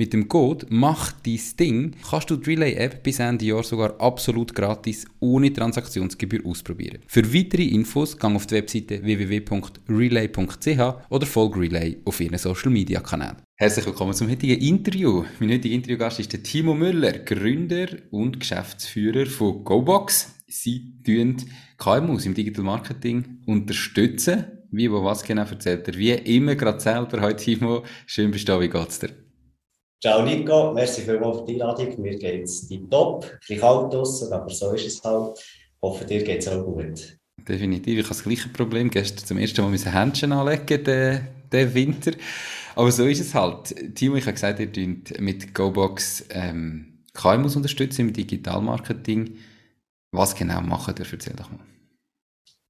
Mit dem Code Mach dein Ding kannst du die Relay-App bis Ende Jahr sogar absolut gratis ohne Transaktionsgebühr ausprobieren. Für weitere Infos gang auf die Webseite www.relay.ch oder folge Relay auf ihren Social Media Kanälen. Herzlich willkommen zum heutigen Interview. Mein heutiger Interviewgast ist der Timo Müller, Gründer und Geschäftsführer von GoBox. Sie tun KMUs im Digital Marketing unterstützen. Wie, wo, was genau erzählt er? Wie immer gerade selber. Heute Timo, schön bist du da, wie geht's dir? Ciao Nico, merci vielmals für die Einladung. Mir geht es top, ein bisschen kalt draussen, aber so ist es halt. Ich hoffe, dir geht es auch gut. Definitiv, ich habe das gleiche Problem. Gestern zum ersten Mal mein Händchen anlegen, den, den Winter. Aber so ist es halt. Timo, ich habe gesagt, ihr tut mit GoBox ähm, KMUs unterstützen im Digitalmarketing. Was genau machen ihr? Erzähl doch mal.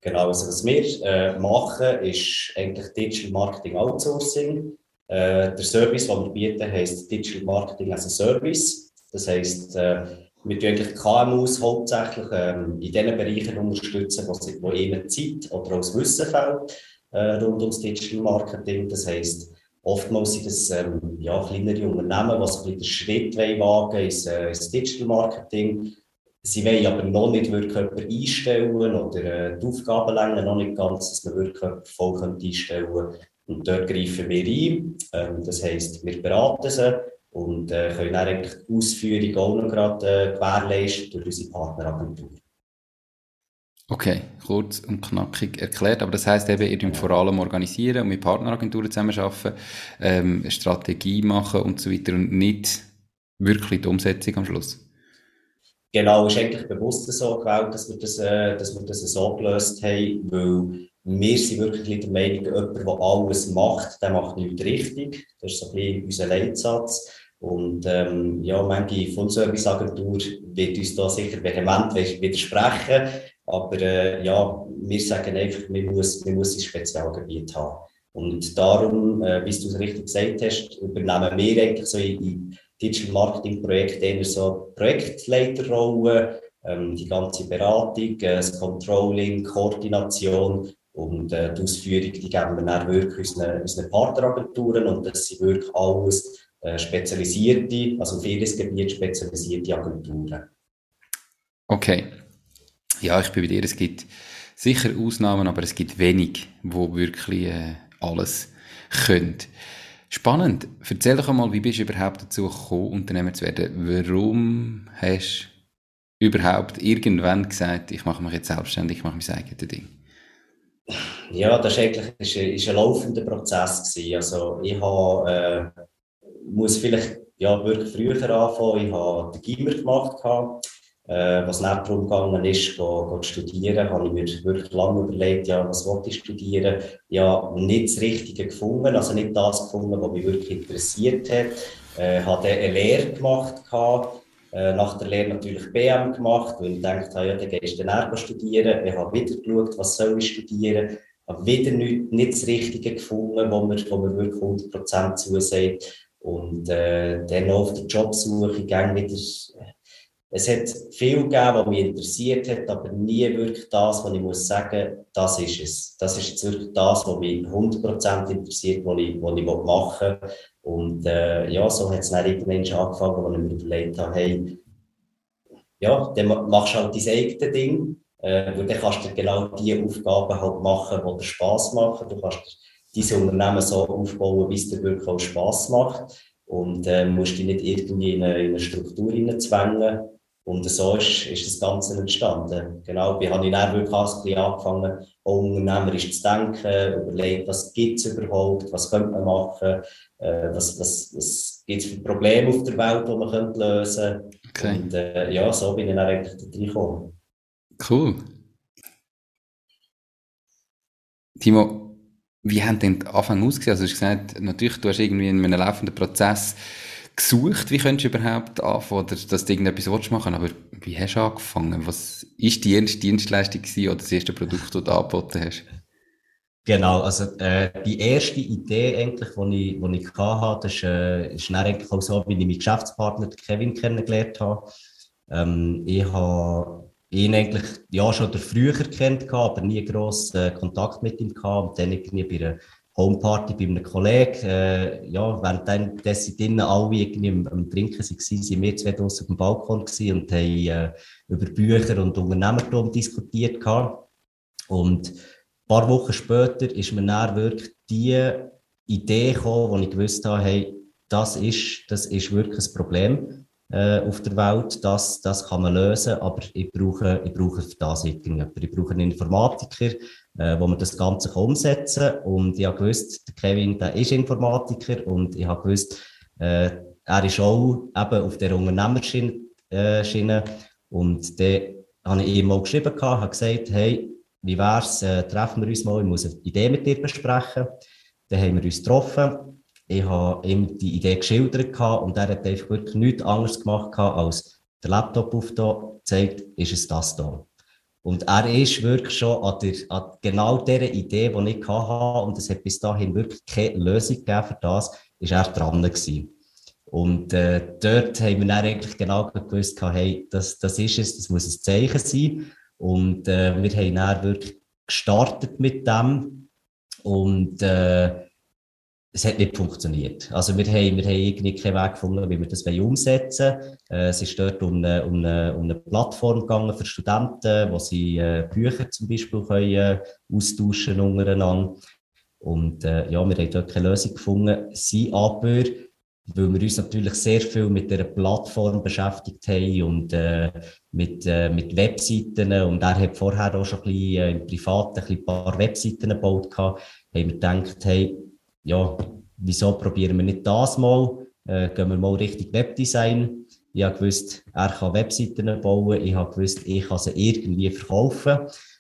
Genau, also was wir äh, machen, ist eigentlich Digital Marketing Outsourcing. Äh, der Service, den wir bieten, heisst Digital Marketing as a Service. Das heisst, äh, wir tun eigentlich KMUs hauptsächlich ähm, in den Bereichen unterstützen, wo, sie, wo ihnen Zeit oder auch das Wissen fehlt äh, rund ums Digital Marketing. Das heisst, oftmals sind das ähm, ja, kleinere Unternehmen, die den Schritt wagen ins, äh, ins Digital Marketing. Sie wollen aber noch nicht wirklich jemanden einstellen oder äh, die Aufgabenlänge noch nicht ganz, dass man wirklich voll einstellen könnte. Und dort greifen wir ein. Ähm, das heisst, wir beraten sie und äh, können dann eigentlich die Ausführung auch noch gerade äh, gewährleisten durch unsere Partneragentur. Okay, kurz und knackig erklärt. Aber das heisst eben, ihr könnt vor allem organisieren und mit Partneragenturen zusammenarbeiten, ähm, Strategie machen und so weiter und nicht wirklich die Umsetzung am Schluss. Genau, es ist eigentlich bewusst so gewählt, dass wir das, äh, dass wir das so gelöst haben, weil wir sind wirklich der Meinung, jemand, der alles macht, der macht nichts richtig. Das ist so ein bisschen unser Leitsatz. Und ähm, ja, manche Full-Service-Agentur wird uns da sicher vehement widersprechen. Aber äh, ja, wir sagen einfach, man muss, man muss ein Spezialgebiet haben. Und darum, äh, wie du es richtig gesagt hast, übernehmen wir eigentlich so in, Digital Marketing Projekten eher so Projektleiterrolle, ähm, die ganze Beratung, äh, das Controlling, Koordination und äh, die Ausführung, die geben wir dann wirklich unseren, unseren Partneragenturen und das sind wirklich alles äh, spezialisierte, also auf jedes Gebiet spezialisierte Agenturen. Okay. Ja, ich bin bei dir. Es gibt sicher Ausnahmen, aber es gibt wenig, wo wirklich äh, alles können. Spannend. Erzähl doch einmal, wie bist du überhaupt dazu gekommen, Unternehmer zu werden? Warum hast du überhaupt irgendwann gesagt, ich mache mich jetzt selbstständig, ich mache mein eigenes Ding? Ja, das war eigentlich ist ist ein laufender Prozess. Gewesen. Also ich habe, äh, muss vielleicht ja, wirklich früher anfangen. Ich habe den Gimmer gemacht. Gehabt. Äh, was nicht darum gegangen ist, go, go studieren, habe ich mir wirklich lange überlegt, ja, was wollte ich studieren. Ja, nicht das Richtige gefunden, also nicht das gefunden, was mich wirklich interessiert hat. Äh, habe dann eine Lehre gemacht, gehabt, äh, nach der Lehre natürlich BM gemacht, weil ich dachte, ja, dann gehst du dann studieren. Ich habe wieder geschaut, was soll ich studieren. habe wieder nicht, nicht das Richtige gefunden, wo mir, wo mir wirklich 100% zusagt. Und äh, dann auf der Jobsuche ging wieder es hat viel gegeben, was mich interessiert hat, aber nie wirklich das, was ich muss sagen, das ist es. Das ist jetzt wirklich das, was mich 100% interessiert, was ich, was ich machen will. Und äh, ja, so hat es dann irgendwann angefangen, wo ich mir überlegt habe, hey, ja, dann machst du halt dein eigenes Ding, äh, weil dann kannst du genau die Aufgaben halt machen, die dir Spass machen. Du kannst diese Unternehmen so aufbauen, wie es dir wirklich auch Spass macht. Und äh, musst dich nicht irgendwie in eine, in eine Struktur hineinzwängen Und so ist, ist das Ganze entstanden. Genau, wie habe ich dann wirklich ein bisschen angefangen, unternehmerisch zu denken, überlegt, was gibt es überhaupt, was könnte man machen, äh, was, was, was gibt es für Probleme auf der Welt, die man könnte lösen könnte. Okay. Und äh, ja, so bin ich dann eigentlich da reingekommen. Cool. Timo, wie haben denn die Anfang ausgesehen? Also, du hast gesagt, natürlich, du hast irgendwie in einem laufenden Prozess gesucht, wie könntest du überhaupt anfangen, oder dass du irgendetwas machen aber wie hast du angefangen? Was ist die erste Dienstleistung gewesen, oder das erste Produkt, das du angeboten hast? Genau, also äh, die erste Idee eigentlich, die ich, die ich hatte, ist, äh, ist dann eigentlich auch so, wie ich meinen Geschäftspartner Kevin kennengelernt habe. Ähm, ich habe ihn eigentlich ja schon früher kennt, aber nie gross äh, Kontakt mit ihm gehabt. Und dann irgendwie bei einer Homeparty bei einem Kollegen, äh, ja, während dann, sie drinnen alle irgendwie am, am Trinken waren, sind wir zwei draussen auf dem Balkon und haben äh, über Bücher und Unternehmertum diskutiert gehabt. Und ein paar Wochen später ist mir dann wirklich die Idee gekommen, wo ich gewusst habe, hey, das ist, das ist wirklich ein Problem äh, auf der Welt. Das, das kann man lösen, aber ich brauche, ich brauche für das irgendjemanden. Ich brauche einen Informatiker, äh, wo man das Ganze umsetzen kann. Und ich habe gewusst, der Kevin, der ist Informatiker und ich habe gewusst, äh, er ist auch eben auf der Unternehmerschiene. Äh, und dann habe ich ihm mal geschrieben, habe gesagt, hey, wie wär's, äh, treffen wir uns mal, ich muss eine Idee mit dir besprechen. Dann haben wir uns getroffen ich habe ihm die Idee geschildert und er hat einfach wirklich nichts anderes gemacht als den Laptop aufgezeigt, ist es das da. Und er ist wirklich schon an, der, an genau dieser Idee, die ich hatte, und es hat bis dahin wirklich keine Lösung gegeben für das, ist er dran gewesen. Und äh, dort haben wir dann eigentlich genau gewusst, hey, das, das ist es, das muss ein Zeichen sein. Und äh, wir haben dann wirklich gestartet mit dem. Und äh, es hat nicht funktioniert. Also wir haben, wir haben irgendwie keinen Weg gefunden, wie wir das umsetzen wollen. Äh, es ist dort um eine, um, eine, um eine Plattform gegangen für Studenten, wo sie äh, Bücher zum Beispiel können, äh, austauschen untereinander. Und äh, ja, wir haben dort keine Lösung gefunden. Sie aber, weil wir uns natürlich sehr viel mit der Plattform beschäftigt haben und äh, mit, äh, mit Webseiten und er hat vorher auch schon ein bisschen im Privaten ein, ein paar Webseiten gebaut gehabt, haben wir gedacht, hey, ja, wieso probieren wir nicht das mal? Äh, gehen wir mal richtig Webdesign. Ich habe gewusst, er kann Webseiten bauen. Ich habe gewusst, ich kann sie irgendwie verkaufen.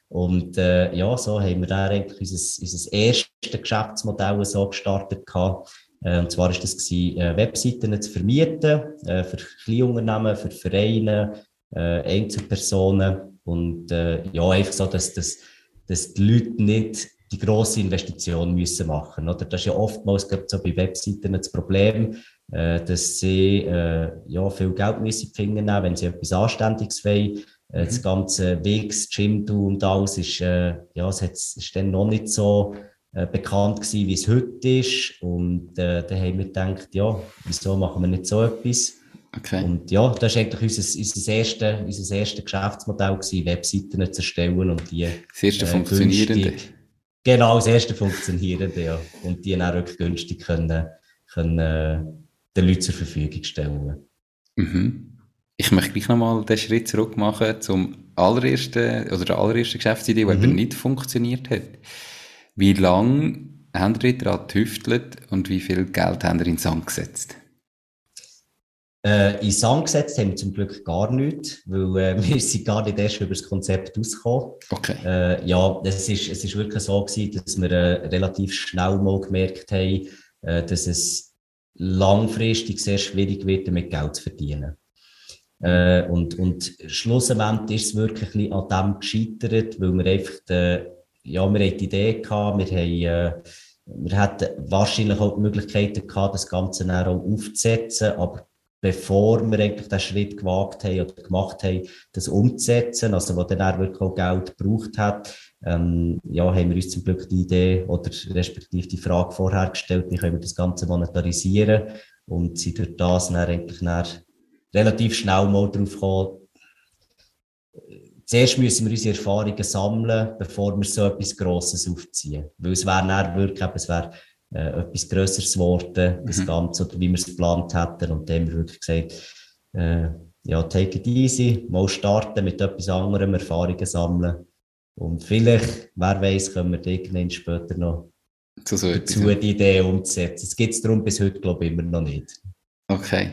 Und äh, ja, so haben wir dann eigentlich unser, unser erstes Geschäftsmodell so gestartet gehabt. Äh, und zwar ist das gewesen, äh, Webseiten zu vermieten, äh, für Kleinunternehmen, für Vereine, äh, Einzelpersonen. Und äh, ja, einfach so, dass, dass, dass die Leute nicht die grosse Investition müssen machen. Oder? Das ist ja oftmals so bei Webseiten das Problem, äh, dass sie äh, ja, viel Geld müssen finden, wenn sie etwas Anständiges wollen. Äh, mhm. Das ganze Wegs, Gym und alles ist, äh, ja, es ist dann noch nicht so äh, bekannt gewesen, wie es heute ist. Und äh, da haben wir gedacht, ja, wieso machen wir nicht so etwas? Okay. Und ja, das war eigentlich unser, unser, erste, unser erstes Geschäftsmodell, gewesen, Webseiten zu erstellen und die. Das erste äh, funktionierende. Genau, das erste funktionierende, ja. Und die dann wirklich günstig können, können äh, den Leuten zur Verfügung stellen. Mhm. Ich möchte gleich nochmal den Schritt zurück machen zum allerersten, oder der allerersten Geschäftsidee, die mhm. eben nicht funktioniert hat. Wie lange haben ihr daran getüftelt und wie viel Geld haben ihr in den Sand gesetzt? Äh, in Sand gesetzt haben wir zum Glück gar nichts, weil äh, wir sind gar nicht erst über das Konzept ausgekommen. Okay. Äh, ja, es ist, es ist wirklich so gewesen, dass wir äh, relativ schnell mal gemerkt haben, äh, dass es langfristig sehr schwierig wird, damit Geld zu verdienen. Äh, und, und schlussendlich ist es wirklich an dem gescheitert, weil wir einfach, die, ja, wir hatten die Idee gehabt, wir haben, wir hätten wahrscheinlich auch die Möglichkeiten gehabt, das Ganze dann auch aufzusetzen, aber bevor wir eigentlich den Schritt gewagt haben oder gemacht haben, das umzusetzen, also wo dann auch wirklich auch Geld gebraucht hat, ähm, ja, haben wir uns zum Glück die Idee oder respektive die Frage vorher gestellt, wie können wir das Ganze monetarisieren und sind durch das dann eigentlich dann relativ schnell mal drauf gekommen, Zuerst müssen wir unsere Erfahrungen sammeln, bevor wir so etwas Grosses aufziehen. Weil es wäre dann wirklich, es wäre äh, etwas Größeres geworden, mhm. das Ganze, oder wie wir es geplant hätten. Und dann haben wir wirklich gesagt, äh, ja, take it easy, mal starten mit etwas anderem, Erfahrungen sammeln. Und vielleicht, wer weiß, können wir irgendwann später noch so, so dazu die Idee umzusetzen. Das gibt es darum bis heute, glaube ich, immer noch nicht. Okay.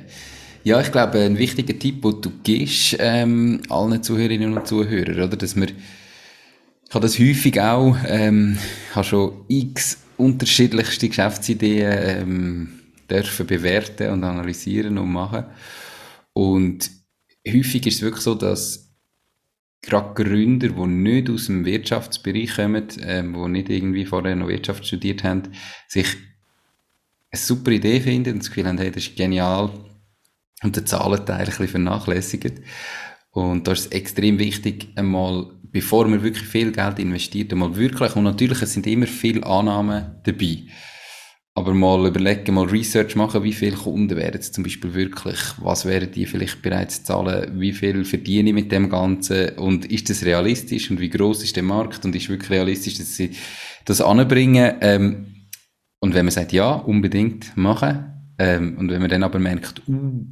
Ja, ich glaube, ein wichtiger Tipp, den du gibst, ähm, allen Zuhörerinnen und Zuhörern, oder, dass wir, ich habe das häufig auch, ähm, habe schon x unterschiedlichste Geschäftsideen, ähm, dürfen bewerten und analysieren und machen. Und häufig ist es wirklich so, dass gerade Gründer, die nicht aus dem Wirtschaftsbereich kommen, ähm, die nicht irgendwie vorher noch Wirtschaft studiert haben, sich eine super Idee finden und das Gefühl haben, hey, das ist genial und den Zahlenteil ein bisschen vernachlässigen. Und da ist es extrem wichtig, einmal, bevor man wirklich viel Geld investiert, einmal wirklich, und natürlich, es sind immer viele Annahmen dabei, aber mal überlegen, mal Research machen, wie viele Kunden werden es zum Beispiel wirklich, was werden die vielleicht bereits zahlen, wie viel verdiene ich mit dem Ganzen und ist das realistisch und wie groß ist der Markt und ist wirklich realistisch, dass sie das anbringen? Ähm, und wenn man sagt, ja, unbedingt machen ähm, und wenn man dann aber merkt, uh,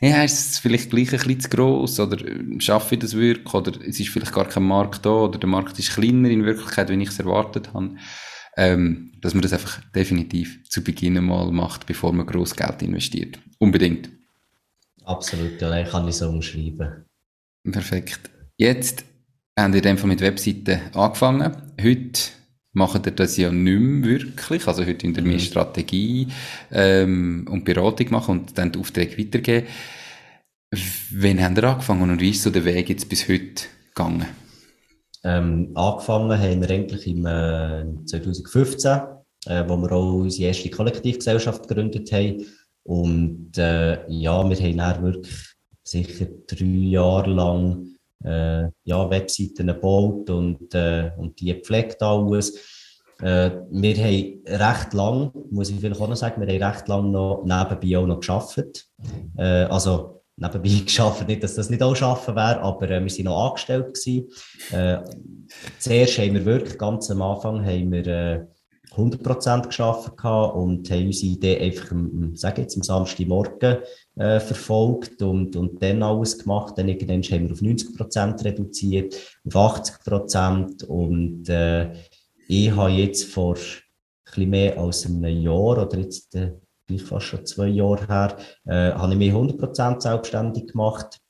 ja, ist es vielleicht gleich ein bisschen zu gross oder äh, schaffe ich das wirklich oder es ist vielleicht gar kein Markt da oder der Markt ist kleiner in Wirklichkeit, wenn ich es erwartet habe ähm, dass man das einfach definitiv zu Beginn mal macht, bevor man groß Geld investiert. Unbedingt. Absolut, ja, kann ich so umschreiben. Perfekt. Jetzt haben wir in dem Fall mit Webseiten angefangen. Heute macht ihr das ja nicht mehr wirklich. Also heute in der mhm. Strategie ähm, und Beratung machen und dann die Aufträge weitergeben. Wann haben ihr angefangen und wie ist so der Weg jetzt bis heute gegangen? Ähm, angefangen haben wir eigentlich im äh, 2015, äh, wo wir auch unsere erste Kollektivgesellschaft gegründet haben. Und äh, ja, wir haben dann wirklich sicher drei Jahre lang äh, ja, Webseiten gebaut und, äh, und die gepflegt alles. Äh, wir haben recht lang, muss ich vielleicht auch noch sagen, wir haben recht lang noch nebenbei auch noch geschafft. Äh, also nebenbei geschafft. Nicht, dass das nicht auch schaffen wäre, aber äh, wir sind noch angestellt gewesen. Äh, zuerst haben wir wirklich, ganz am Anfang, haben wir äh, 100% geschafft und haben unsere Idee einfach, sage jetzt, am Samstagmorgen äh, verfolgt und, und dann alles gemacht. Dann irgendwann haben wir auf 90% reduziert, auf 80% und äh, ich habe jetzt vor ein mehr als einem Jahr oder jetzt äh, fast schon zwei Jahre her, äh, habe ich mich 100% selbstständig gemacht.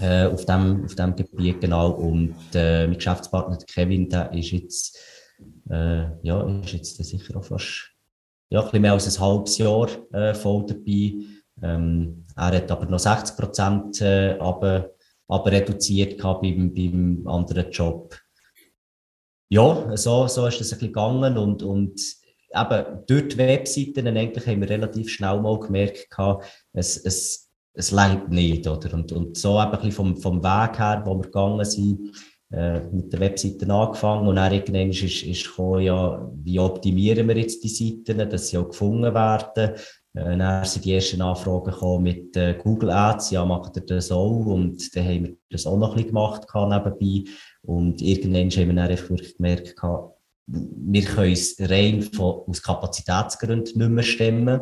Äh, auf dem, auf dem Gebiet genau. Und äh, mein Geschäftspartner Kevin, der ist jetzt, äh, ja, ist jetzt sicher auch fast ja, ein bisschen mehr als ein halbes Jahr äh, voll dabei. Ähm, er hat aber noch 60 Prozent äh, aber, aber reduziert gehabt beim, beim anderen Job. Ja, so, so ist das ein bisschen gegangen und, und eben durch die Webseiten eigentlich haben wir relativ schnell mal gemerkt, es, es, es längt nicht. Oder? Und, und so eben ein bisschen vom, vom Weg her, wo wir gegangen sind, äh, mit den Webseiten angefangen und dann irgendwann ist, ist gekommen, ja, wie optimieren wir jetzt die Seiten, dass sie auch gefunden werden. Äh, dann sind die ersten Anfragen mit äh, Google Ads, ja, macht ihr das auch? Und dann haben wir das auch noch ein bisschen gemacht nebenbei. Und irgendwann haben wir dann einfach wirklich gemerkt, wir können es rein von, aus Kapazitätsgründen nicht mehr stemmen.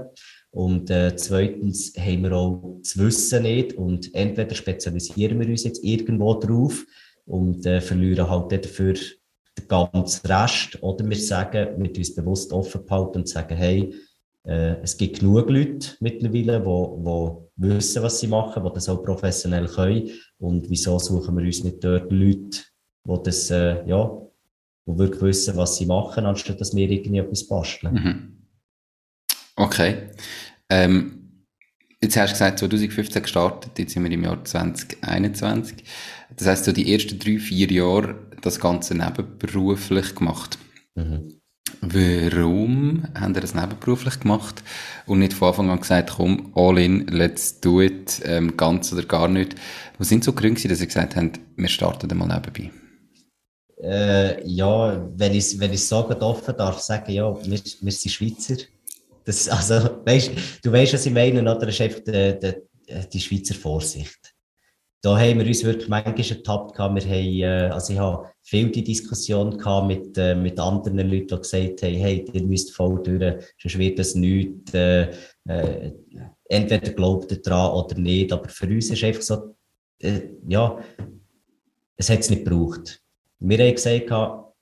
Und äh, zweitens haben wir auch das Wissen nicht und entweder spezialisieren wir uns jetzt irgendwo drauf und äh, verlieren halt dafür den ganzen Rest oder wir sagen, wir uns bewusst offen behalten und sagen, hey, äh, es gibt genug Leute mittlerweile, die wo, wo wissen, was sie machen, die das auch professionell können und wieso suchen wir uns nicht dort Leute, die das äh, ja, die wirklich wissen, was sie machen, anstatt dass wir irgendwie etwas basteln. Mhm. Okay. Ähm, jetzt hast du gesagt, 2015 gestartet, jetzt sind wir im Jahr 2021. Das heißt, so die ersten drei, vier Jahre das Ganze nebenberuflich gemacht. Mhm. Warum haben wir das nebenberuflich gemacht und nicht von Anfang an gesagt, komm, all in, let's do it, ähm, ganz oder gar nicht? Was sind so Gründe, dass ihr gesagt habt, wir starten mal nebenbei? Äh, ja, wenn ich wenn ich so offen darf sagen, ja, wir, wir sind Schweizer. Das, also, weißt, du weißt, was ich meine, oder? Das ist einfach die, die, die Schweizer Vorsicht. Da haben wir uns wirklich manchmal ertappt. Wir haben, äh, also ich habe viel die Diskussion gehabt mit, äh, mit anderen Leuten, die gesagt haben, hey, ihr müsst voll durch, sonst wird das nichts, äh, äh, entweder glaubt ihr dran oder nicht, aber für uns ist einfach so, äh, ja, es hat es nicht gebraucht. Wir haben gesagt, ah,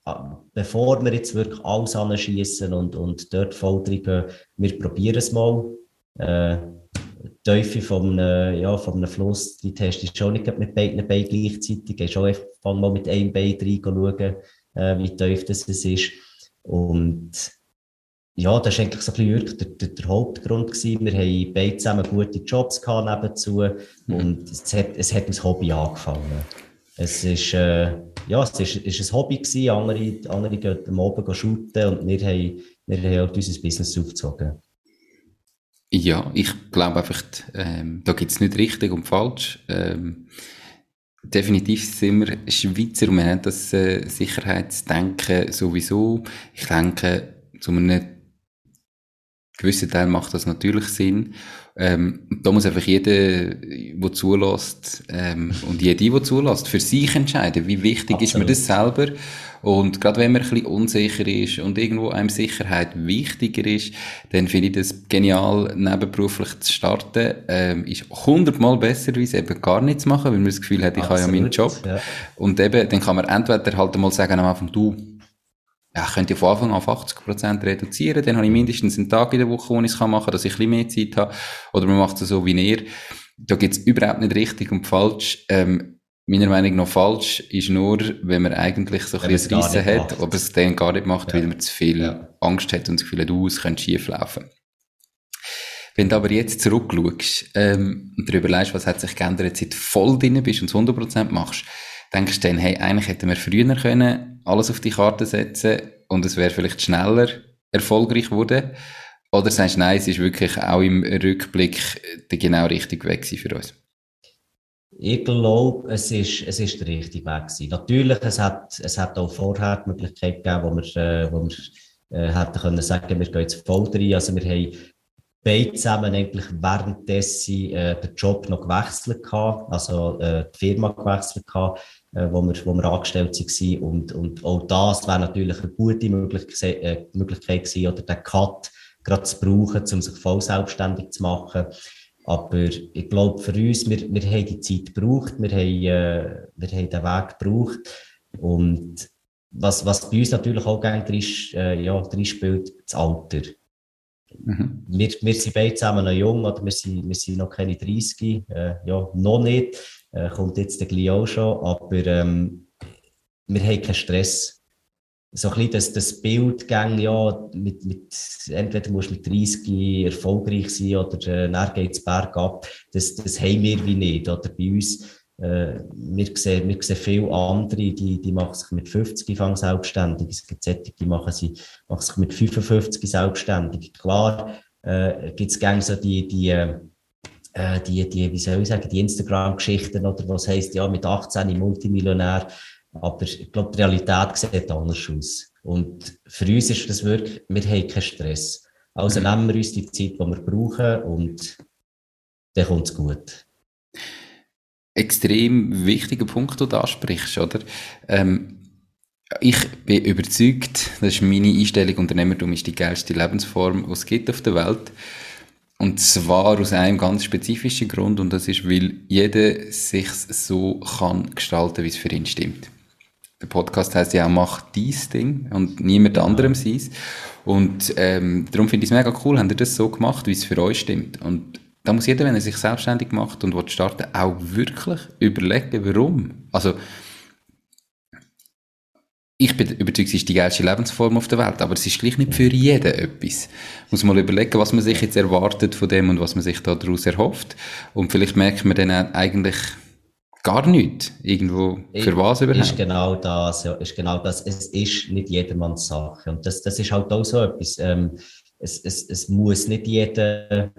bevor wir jetzt wirklich alles anschießen und, und dort voll drin gehen, wir probieren es mal. Die Tiefe von einem, ja, von einem Fluss, die testest du schon nicht mit beiden Beinen gleichzeitig. Du schon einfach mal mit einem Bein rein schauen, äh, wie tief das ist. Und ja, das war eigentlich so ein bisschen der, der, der Hauptgrund. Gewesen. Wir haben beide zusammen gute Jobs gehabt nebenzu mhm. und es hat, es hat uns Hobby angefangen. Es ist, äh, ja, es ist, ist ein Hobby gewesen. Andere, andere gehen am Abend shooten und wir haben, wir haben halt unser Business aufgezogen. Ja, ich glaube einfach, ähm, da gibt es nicht richtig und falsch. Ähm, definitiv sind wir Schweizer und wir haben das äh, Sicherheitsdenken sowieso. Ich denke, zu einem gewissen Teil macht das natürlich Sinn. Ähm, da muss einfach jeder, der zulässt, ähm, und jede, die zulässt, für sich entscheiden, wie wichtig Absolut. ist mir das selber. Und gerade wenn man ein bisschen unsicher ist und irgendwo einem Sicherheit wichtiger ist, dann finde ich das genial, nebenberuflich zu starten. Ähm, ist hundertmal besser, es eben gar nichts machen, weil man das Gefühl hat, ich Absolut, habe ja meinen Job. Ja. Und eben, dann kann man entweder halt mal sagen am Anfang, du, ja, ich könnte von Anfang an auf 80% reduzieren, dann habe ich mindestens einen Tag in der Woche, wo ich es machen kann, dass ich ein bisschen mehr Zeit habe. Oder man macht es so wie ihr. Da gibt es überhaupt nicht richtig und falsch. Ähm, meiner Meinung nach falsch ist nur, wenn man eigentlich so ein bisschen Rissen hat, macht. aber es dann gar nicht macht, ja. weil man zu viel ja. Angst hat und das Gefühl hat, uh, es könnte schief laufen. Wenn du aber jetzt zurückschaust ähm, und darüber leist, was hat sich geändert, seit du voll drin bist und 100% machst, denkst du dann, hey, eigentlich hätten wir früher können alles auf die Karte setzen und es wäre vielleicht schneller erfolgreich geworden? Oder sagst du, nein, es ist wirklich auch im Rückblick der genau richtige Weg für uns? Ich glaube, es ist, es ist der richtige Weg gewesen. Natürlich, es hat, es hat auch vorher die Möglichkeit gegeben, wo wir, äh, wo wir äh, hätten können sagen, wir gehen jetzt voll rein. Also wir haben beide zusammen eigentlich währenddessen äh, den Job noch gewechselt gehabt, also äh, die Firma gewechselt gehabt äh, wo, wir, wo wir angestellt waren. Und, und auch das wäre natürlich eine gute Möglichkeit, äh, Möglichkeit gewesen, oder den Cut gerade zu brauchen, um sich voll selbstständig zu machen. Aber ich glaube, für uns, wir, wir haben die Zeit gebraucht, wir haben, äh, wir haben den Weg gebraucht. Und was, was bei uns natürlich auch gerne drin, äh, ja, drin spielt, das Alter. Mhm. Wir, wir sind beide zusammen noch jung, oder wir sind, wir sind noch keine 30, äh, ja, noch nicht äh, kommt jetzt gleich auch schon, aber ähm, wir haben keinen Stress. So ein das, das Bildgang, ja, mit, mit, entweder musst du mit 30 erfolgreich sein oder äh, dann geht es bergab. Das, das haben wir wie nicht. Oder bei uns, äh, wir, sehen, wir sehen viele andere, die, die machen sich mit 50 fang selbstständig. Es gibt solche, die machen, sie, machen sich mit 55 selbstständig. Klar äh, gibt es so die, die äh, die, die, wie soll ich sagen, die Instagram-Geschichten oder was heisst, ja, mit 18 Multimillionär. Aber ich glaube, die Realität sieht anders aus. Und für uns ist das wirklich, wir haben keinen Stress. Also nehmen wir uns die Zeit, die wir brauchen und dann kommt es gut. Extrem wichtiger Punkt, den du ansprichst, oder? Ähm, ich bin überzeugt, das ist meine Einstellung, Unternehmertum ist die geilste Lebensform, die es gibt auf der Welt. Und zwar aus einem ganz spezifischen Grund, und das ist, weil jeder sich so kann gestalten, wie es für ihn stimmt. Der Podcast heißt ja auch, mach dies Ding und niemand ja. anderem seins. Und ähm, darum finde ich es mega cool, habt ihr das so gemacht, wie es für euch stimmt. Und da muss jeder, wenn er sich selbstständig macht und will starten, auch wirklich überlegen, warum. Also, ich bin überzeugt, es ist die geilste Lebensform auf der Welt, aber es ist gleich nicht für jeden etwas. Muss mal überlegen, was man sich jetzt erwartet von dem und was man sich daraus erhofft. Und vielleicht merkt man dann eigentlich gar nichts irgendwo für was überhaupt. Ist genau das, ja, ist genau das. Es ist nicht jedermanns Sache. Und das, das ist halt auch so etwas. Ähm, es, es, es muss nicht jeder, eben,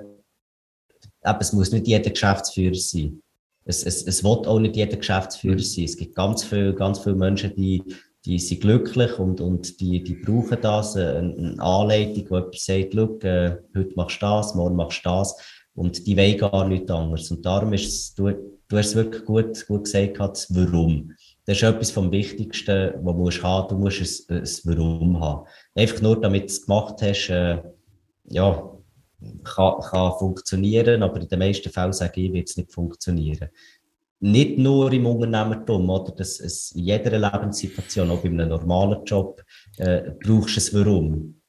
es muss nicht jeder Geschäftsführer sein. Es, es, es wird auch nicht jeder Geschäftsführer mhm. sein. Es gibt ganz viele, ganz viele Menschen, die die sind glücklich und, und die, die brauchen das, äh, eine, Anleitung, wo jemand sagt, Look, äh, heute machst du das, morgen machst du das und die wollen gar nichts anderes. Und darum ist es, du hast es wirklich gut, gut gesagt, das Warum. Das ist etwas vom Wichtigsten, was du musst haben. Du musst ein, ein Warum haben. Einfach nur, damit du es gemacht hast, äh, ja, kann, kann funktionieren, aber in den meisten Fällen sage ich, wird es nicht funktionieren. Nicht nur im Unternehmertum, oder? Das es in jeder Lebenssituation, auch bei einem normalen Job, äh, brauchst du ein Warum.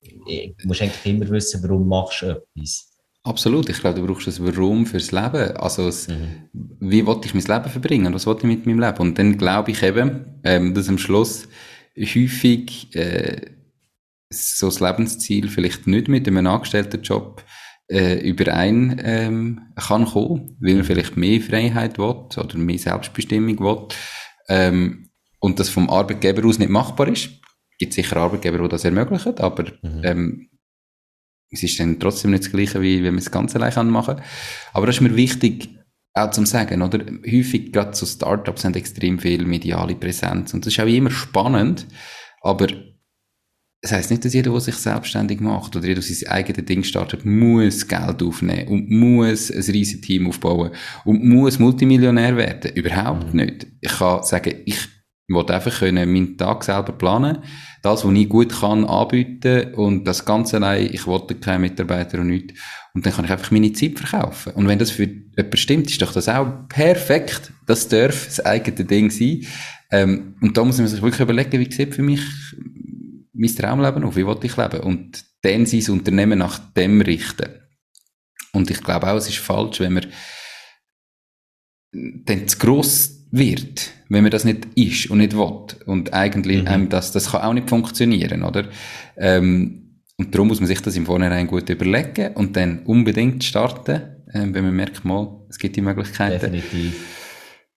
Du musst eigentlich immer wissen, warum machst du etwas. Absolut, ich glaube, du brauchst ein Warum fürs Leben. Also, es, mhm. wie wollte ich mein Leben verbringen? Was wollte ich mit meinem Leben? Und dann glaube ich eben, ähm, dass am Schluss häufig äh, so das Lebensziel vielleicht nicht mit einem Angestelltenjob äh, überein ähm, kann kommen, weil man vielleicht mehr Freiheit will oder mehr Selbstbestimmung will ähm, und das vom Arbeitgeber aus nicht machbar ist. Es gibt sicher Arbeitgeber, die das ermöglichen, aber mhm. ähm, es ist dann trotzdem nicht das Gleiche, wie wenn man es ganz allein machen kann. Aber das ist mir wichtig, auch zum sagen, oder? Häufig, gerade so Startups haben extrem viel mediale Präsenz und das ist auch immer spannend, aber das heisst nicht, dass jeder, der sich selbstständig macht oder jeder, der sein eigenes Ding startet, muss Geld aufnehmen und muss ein riesiges Team aufbauen und muss Multimillionär werden. Überhaupt mhm. nicht. Ich kann sagen, ich will einfach können meinen Tag selber planen, das, was ich gut kann, anbieten und das Ganze allein, ich wollte keine Mitarbeiter und nichts. Und dann kann ich einfach meine Zeit verkaufen. Und wenn das für jemanden stimmt, ist doch das auch perfekt. Das darf das eigene Ding sein. Ähm, und da muss man sich wirklich überlegen, wie sieht für mich mein Traumleben auf, wie will ich leben? Und dann sein Unternehmen nach dem richten. Und ich glaube auch, es ist falsch, wenn man dann zu gross wird, wenn man das nicht ist und nicht will. Und eigentlich, mhm. ähm, das, das kann auch nicht funktionieren, oder? Ähm, und darum muss man sich das im Vornherein gut überlegen und dann unbedingt starten, ähm, wenn man merkt, mal, es gibt die Möglichkeiten. Definitiv.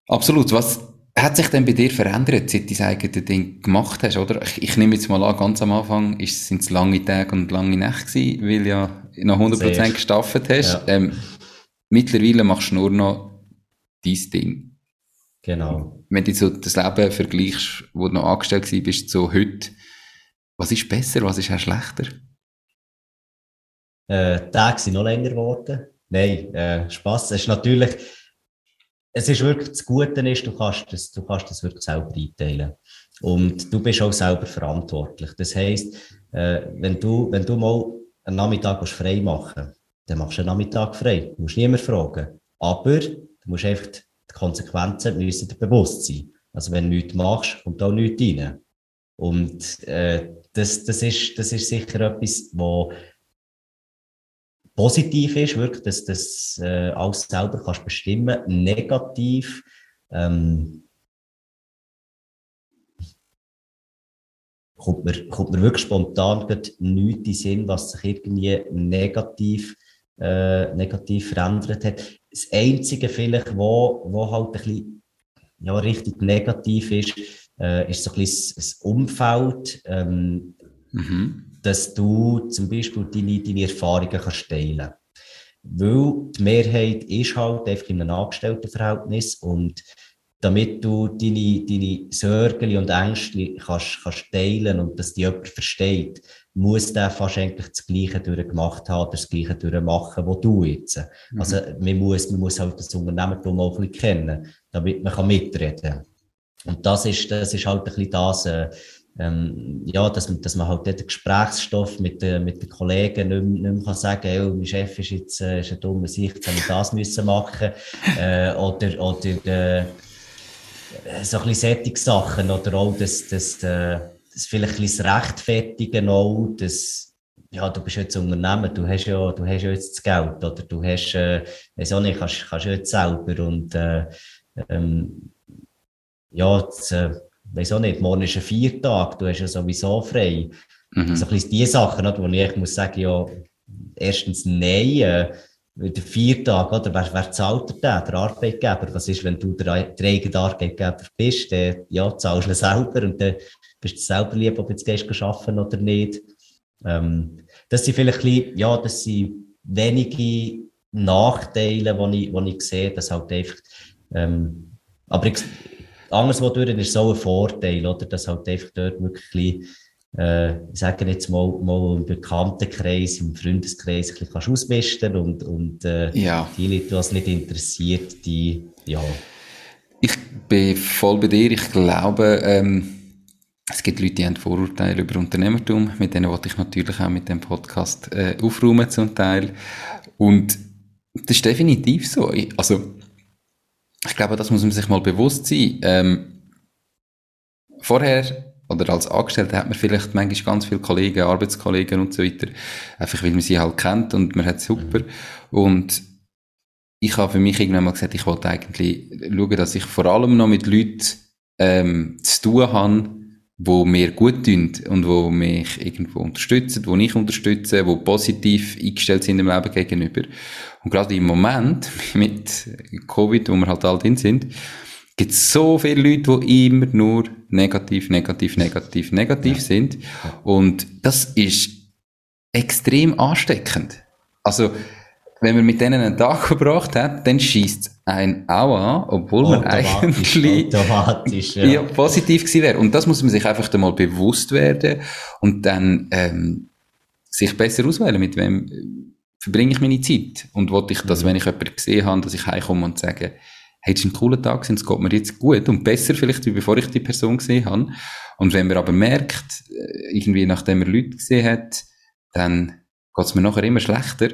Absolut. Was hat sich denn bei dir verändert, seit du dein eigenes Ding gemacht hast, oder? Ich, ich nehme jetzt mal an, ganz am Anfang sind es lange Tage und lange Nächte gewesen, weil ja noch 100% Sehr. gestaffelt hast. Ja. Ähm, mittlerweile machst du nur noch dein Ding. Genau. Wenn du so das Leben vergleichst, wo du noch angestellt bist, so heute, was ist besser, was ist auch schlechter? Äh, die Tage sind noch länger geworden. Nein, äh, Spass. Es ist natürlich, es ist wirklich das Gute ist, du kannst das, du kannst das wirklich selber einteilen. Und du bist auch selber verantwortlich. Das heisst, äh, wenn du, wenn du mal einen Nachmittag frei machen dann machst du einen Nachmittag frei. Du musst niemand fragen. Aber du musst einfach die Konsequenzen müssen dir bewusst sein. Also wenn du nichts machst, kommt auch nichts rein. Und äh, das, das, ist, das ist sicher etwas, wo positiv ist, wirklich, dass du das äh, alles selber kannst bestimmen. Negativ, ähm, kommt mir, kommt mir wirklich spontan nichts in den Sinn, was sich irgendwie negativ, äh, negativ verändert hat. Das Einzige vielleicht, wo, wo halt ein bisschen ja, richtig negativ ist, äh, ist so ein bisschen das Umfeld. Ähm, mhm dass du zum Beispiel deine, deine Erfahrungen kannst teilen Weil die Mehrheit ist halt einfach in einem Angestelltenverhältnis und damit du deine, deine Sorgen und Ängste kannst, kannst teilen und dass die jemand versteht, muss der fast eigentlich das Gleiche durchgemacht haben, das Gleiche durchmachen, was du jetzt. Mhm. Also, man muss, man muss halt das Unternehmertum auch ein bisschen kennen, damit man mitreden kann. Und das ist, das ist halt ein bisschen das, äh, ähm, ja, dass, dass man halt den Gesprächsstoff mit, äh, mit den Kollegen nicht, nicht mehr kann sagen kann, oh, mein Chef ist jetzt äh, ist ein dummer Sicht, jetzt haben wir das müssen machen. Äh, oder, oder äh, so ein bisschen Sättigsachen oder auch das, das, äh, das vielleicht ein bisschen das Rechtfertigen auch, das, ja, du bist jetzt Unternehmer, du hast ja, du hast ja jetzt das Geld oder du hast, äh, weiß auch nicht, kannst, kannst ja jetzt selber und äh, ähm, ja, das, weiß auch nicht, morgen ist ein Viertag, du hast ja sowieso frei. Mhm. So ein bisschen die Sachen, wo ich muss sagen, ja, erstens nein, äh, der Viertag, oder? Wer, wer zahlt der, der Arbeitgeber? Was ist, wenn du der, der eigene Arbeitgeber bist? Dann, ja, zahlst du selber und dann bist du selber lieb, ob du jetzt gehst arbeiten oder nicht. Ähm, das sind vielleicht ein bisschen, ja, das sind wenige Nachteile, die ich, die ich sehe, dass halt einfach, ähm, aber ich, anderswo durch ist so ein Vorteil, oder? Dass halt einfach dort wirklich äh, ich sage jetzt mal, mal im Bekanntenkreis, im Freundeskreis ein bisschen ausmisten und, und äh, ja. die Leute, die es nicht interessiert, die, ja. Ich bin voll bei dir. Ich glaube, ähm, es gibt Leute, die haben Vorurteile über Unternehmertum. Mit denen wollte ich natürlich auch mit dem Podcast äh, aufräumen zum Teil. Und das ist definitiv so. Ich, also, ich glaube, das muss man sich mal bewusst sein. Ähm, vorher oder als Angestellter hat man vielleicht manchmal ganz viele Kollegen, Arbeitskollegen und so weiter, einfach weil man sie halt kennt und man hat super. Mhm. Und ich habe für mich irgendwann mal gesagt, ich wollte eigentlich schauen, dass ich vor allem noch mit Leuten ähm, zu tun habe, wo mir gut tun und wo mich irgendwo unterstützen, wo ich unterstütze, wo positiv eingestellt sind im Leben gegenüber. Und gerade im Moment mit Covid, wo wir halt all drin sind, gibt es so viele Leute, die immer nur negativ, negativ, negativ, negativ ja. sind. Und das ist extrem ansteckend. Also, wenn man mit denen einen Tag gebracht hat, dann schießt ein auch an, obwohl man eigentlich ja. ja. positiv gewesen wäre. Und das muss man sich einfach einmal bewusst werden und dann ähm, sich besser auswählen, mit wem äh, verbringe ich meine Zeit. Und wollte ich das, mhm. wenn ich jemanden gesehen habe, dass ich heimkomme und sage, hey, es ist ein cooler Tag, es geht mir jetzt gut und besser vielleicht, wie bevor ich die Person gesehen habe. Und wenn man aber merkt, äh, irgendwie nachdem man Leute gesehen hat, dann geht es mir nachher immer schlechter.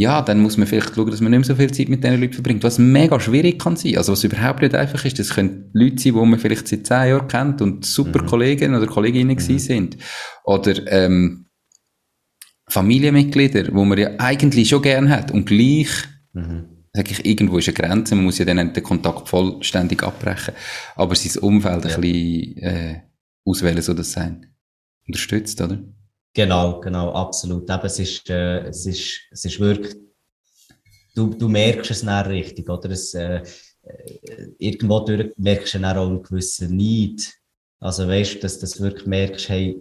Ja, dann muss man vielleicht schauen, dass man nicht mehr so viel Zeit mit diesen Leuten verbringt, was mega schwierig kann sein. Also was überhaupt nicht einfach ist, das können Leute sein, die man vielleicht seit zehn Jahren kennt und super mhm. Kollegen oder Kolleginnen mhm. sind. Oder ähm, Familienmitglieder, wo man ja eigentlich schon gern hat und gleich mhm sage ich, irgendwo ist eine Grenze, man muss ja dann den Kontakt vollständig abbrechen, aber sein Umfeld ja. ein bisschen äh, auswählen, so dass es einen unterstützt, oder? Genau, genau, absolut. Eben, es ist, äh, es ist, es ist wirklich, du, du merkst es nicht richtig, oder? Es, äh, äh irgendwo durch merkst du dann auch einen gewissen Neid. Also weißt du, dass du wirklich merkst, hey,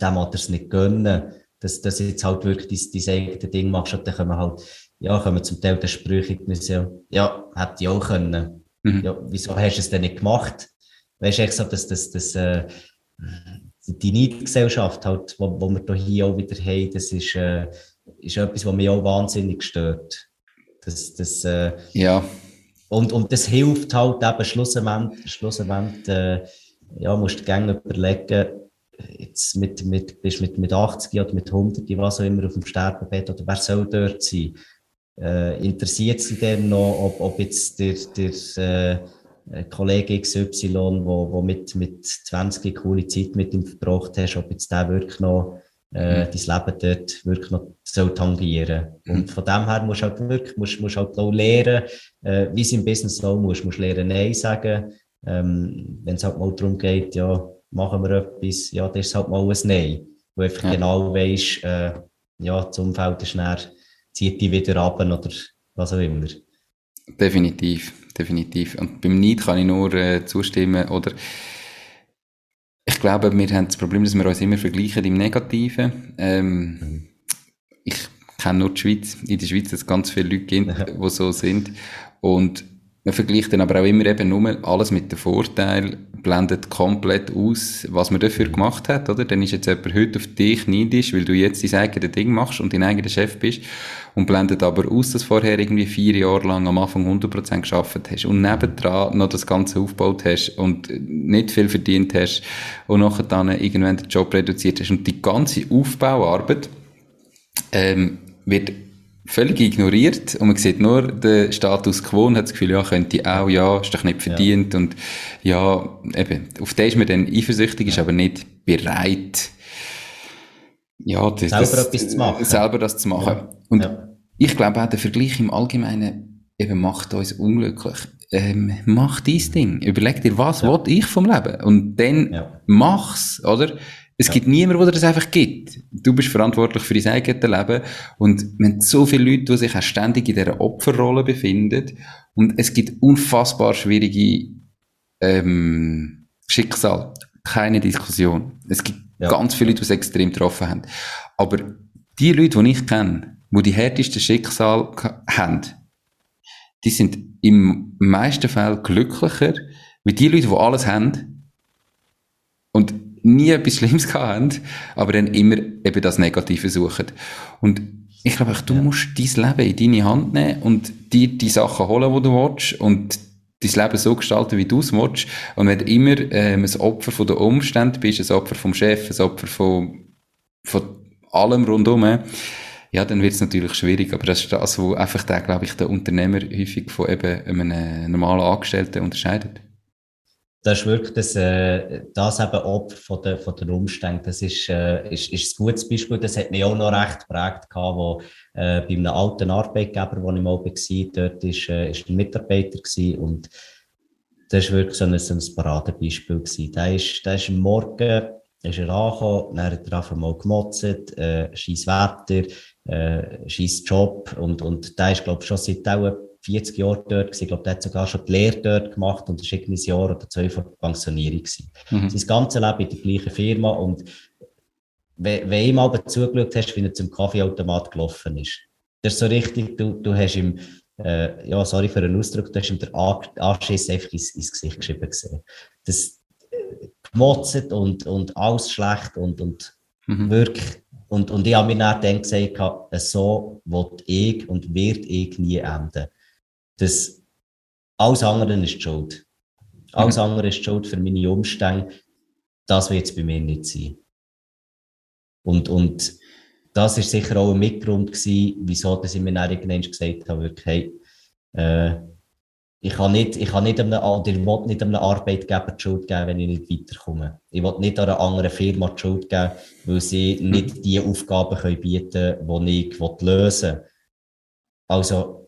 dem hat er es nicht gönnen, dass, du jetzt halt wirklich dein, dein eigenes Ding machst und dann wir halt ja, kommen zum Teil der Sprüche, ja, ja, hätte ich auch können. Mhm. Ja, wieso hast du es denn nicht gemacht? Weißt du, ich so, dass, dass, dass äh, die Neidgesellschaft halt, wo, wo wir hier auch wieder haben, das ist, äh, ist etwas, was mich auch wahnsinnig stört. Das, das, äh, ja. Und, und das hilft halt eben schlussendlich, schlussendlich äh, ja, musst du gerne überlegen, jetzt mit, mit, bist mit, mit 80 oder mit 100, was auch immer auf dem Sterbebett, oder wer soll dort sein? Äh, interessiert Sie denn noch, ob, ob jetzt der, der äh, Kollege XY, wo, wo mit, mit 20 coole Zeit mit ihm verbracht hast, ob jetzt der wirklich noch äh, mhm. dein Leben dort wirklich noch soll tangieren. Mhm. Und von dem her musst du halt wirklich, musst, musst halt auch lernen, äh, wie es im Business auch muss, musst lernen Nein sagen. Ähm, Wenn es halt mal darum geht, ja, machen wir etwas, ja, das ist halt mal ein Nein. Wo einfach ja. genau weisst, äh, ja, das Umfeld ist näher zieht die wieder ab oder was auch immer. Definitiv, definitiv. Und beim Neid kann ich nur äh, zustimmen. Oder ich glaube, wir haben das Problem, dass wir uns immer vergleichen im Negativen. Ähm, mhm. Ich kenne nur die Schweiz. In der Schweiz es ganz viele Leute gibt, die so sind. Und man vergleicht dann aber auch immer eben nur alles mit dem Vorteil, blendet komplett aus, was man dafür gemacht hat, oder? Dann ist jetzt jemand heute auf dich neidisch, weil du jetzt dein eigenes Ding machst und dein eigener Chef bist und blendet aber aus, dass vorher irgendwie vier Jahre lang am Anfang 100% geschafft hast und nebendran noch das Ganze aufgebaut hast und nicht viel verdient hast und nachher dann irgendwann den Job reduziert hast und die ganze Aufbauarbeit ähm, wird völlig ignoriert und man sieht nur den Status quo und hat das Gefühl, ja, könnte ich auch, ja, ist doch nicht verdient ja. und ja, eben, auf den ist man dann eifersüchtig, ist aber nicht bereit, ja, das, selber das, etwas zu machen. Selber das zu machen. Ja. Und ja. ich glaube auch, der Vergleich im Allgemeinen eben macht uns unglücklich. Ähm, mach dein Ding. Überleg dir, was ja. will ich vom Leben? Und dann ja. mach's, oder? Es ja. gibt niemanden, der das einfach gibt. Du bist verantwortlich für dein eigenes Leben. Und wir haben so viele Leute, die sich auch ständig in dieser Opferrolle befinden. Und es gibt unfassbar schwierige ähm, Schicksal. Keine Diskussion. Es gibt ja. ganz viele Leute, die es extrem getroffen haben. Aber die Leute, die ich kenne, die die härtesten Schicksal haben, die sind im meisten Fall glücklicher, wie die Leute, die alles haben. Und nie etwas Schlimmes gehabt haben, aber dann immer eben das Negative suchen. Und ich glaube, du ja. musst dein Leben in deine Hand nehmen und dir die Sachen holen, die du willst und dein Leben so gestalten, wie du es willst. Und wenn du immer ähm, ein Opfer von den Umständen bist, ein Opfer vom Chef, ein Opfer von, von allem rundum, ja, dann wird es natürlich schwierig. Aber das ist das, was einfach der, glaube ich, der Unternehmer häufig von eben einem normalen Angestellten unterscheidet. Das ist wirklich das, äh, das eben Opfer von den, von den Umständen. Das ist, äh, ist, ist ein gutes Beispiel. Das hat mich auch noch recht geprägt gehabt, wo, äh, bei einem alten Arbeitgeber, wo ich mal war, dort ist, äh, ist ein Mitarbeiter gewesen und das ist wirklich so ein, so ein Paradebeispiel gewesen. Der ist, der ist am Morgen, ist er angekommen, dann hat er einfach mal gemotzt, äh, scheiß Wetter, äh, scheiß Job und, und der ist, glaube ich, schon seit auch 40 Jahren dort gewesen. Ich glaube, der hat sogar schon die Lehre dort gemacht und ist ein Jahr oder zwei vor der Pensionierung gewesen. Mhm. Sein ganzes Leben in der gleichen Firma und wenn, wenn ihm aber zugeschaut hast, wie er zum Kaffeeautomat gelaufen ist, das ist so richtig, du, du hast ihm, äh, ja, sorry für den Ausdruck, du hast ihm den Anschiss einfach ins, ins Gesicht geschrieben gesehen. Das äh, gemotzt und, und alles schlecht und, und mhm. wirklich und, und ich habe mir dann gesagt, so will ich und wird ich nie enden. Das, alles andere ist die Schuld. Alles mhm. andere ist die Schuld für meine Umstände. Das wird es bei mir nicht sein. Und, und das ist sicher auch ein Mitgrund gewesen, wieso dass ich mir dann irgendwann gesagt habe, wirklich, hey, äh, ich kann nicht, ich kann nicht einem, oder ich will nicht einem Arbeitgeber die Schuld geben, wenn ich nicht weiterkomme. Ich will nicht einer anderen Firma die Schuld geben, weil sie mhm. nicht die Aufgaben können bieten können, die ich lösen will. Also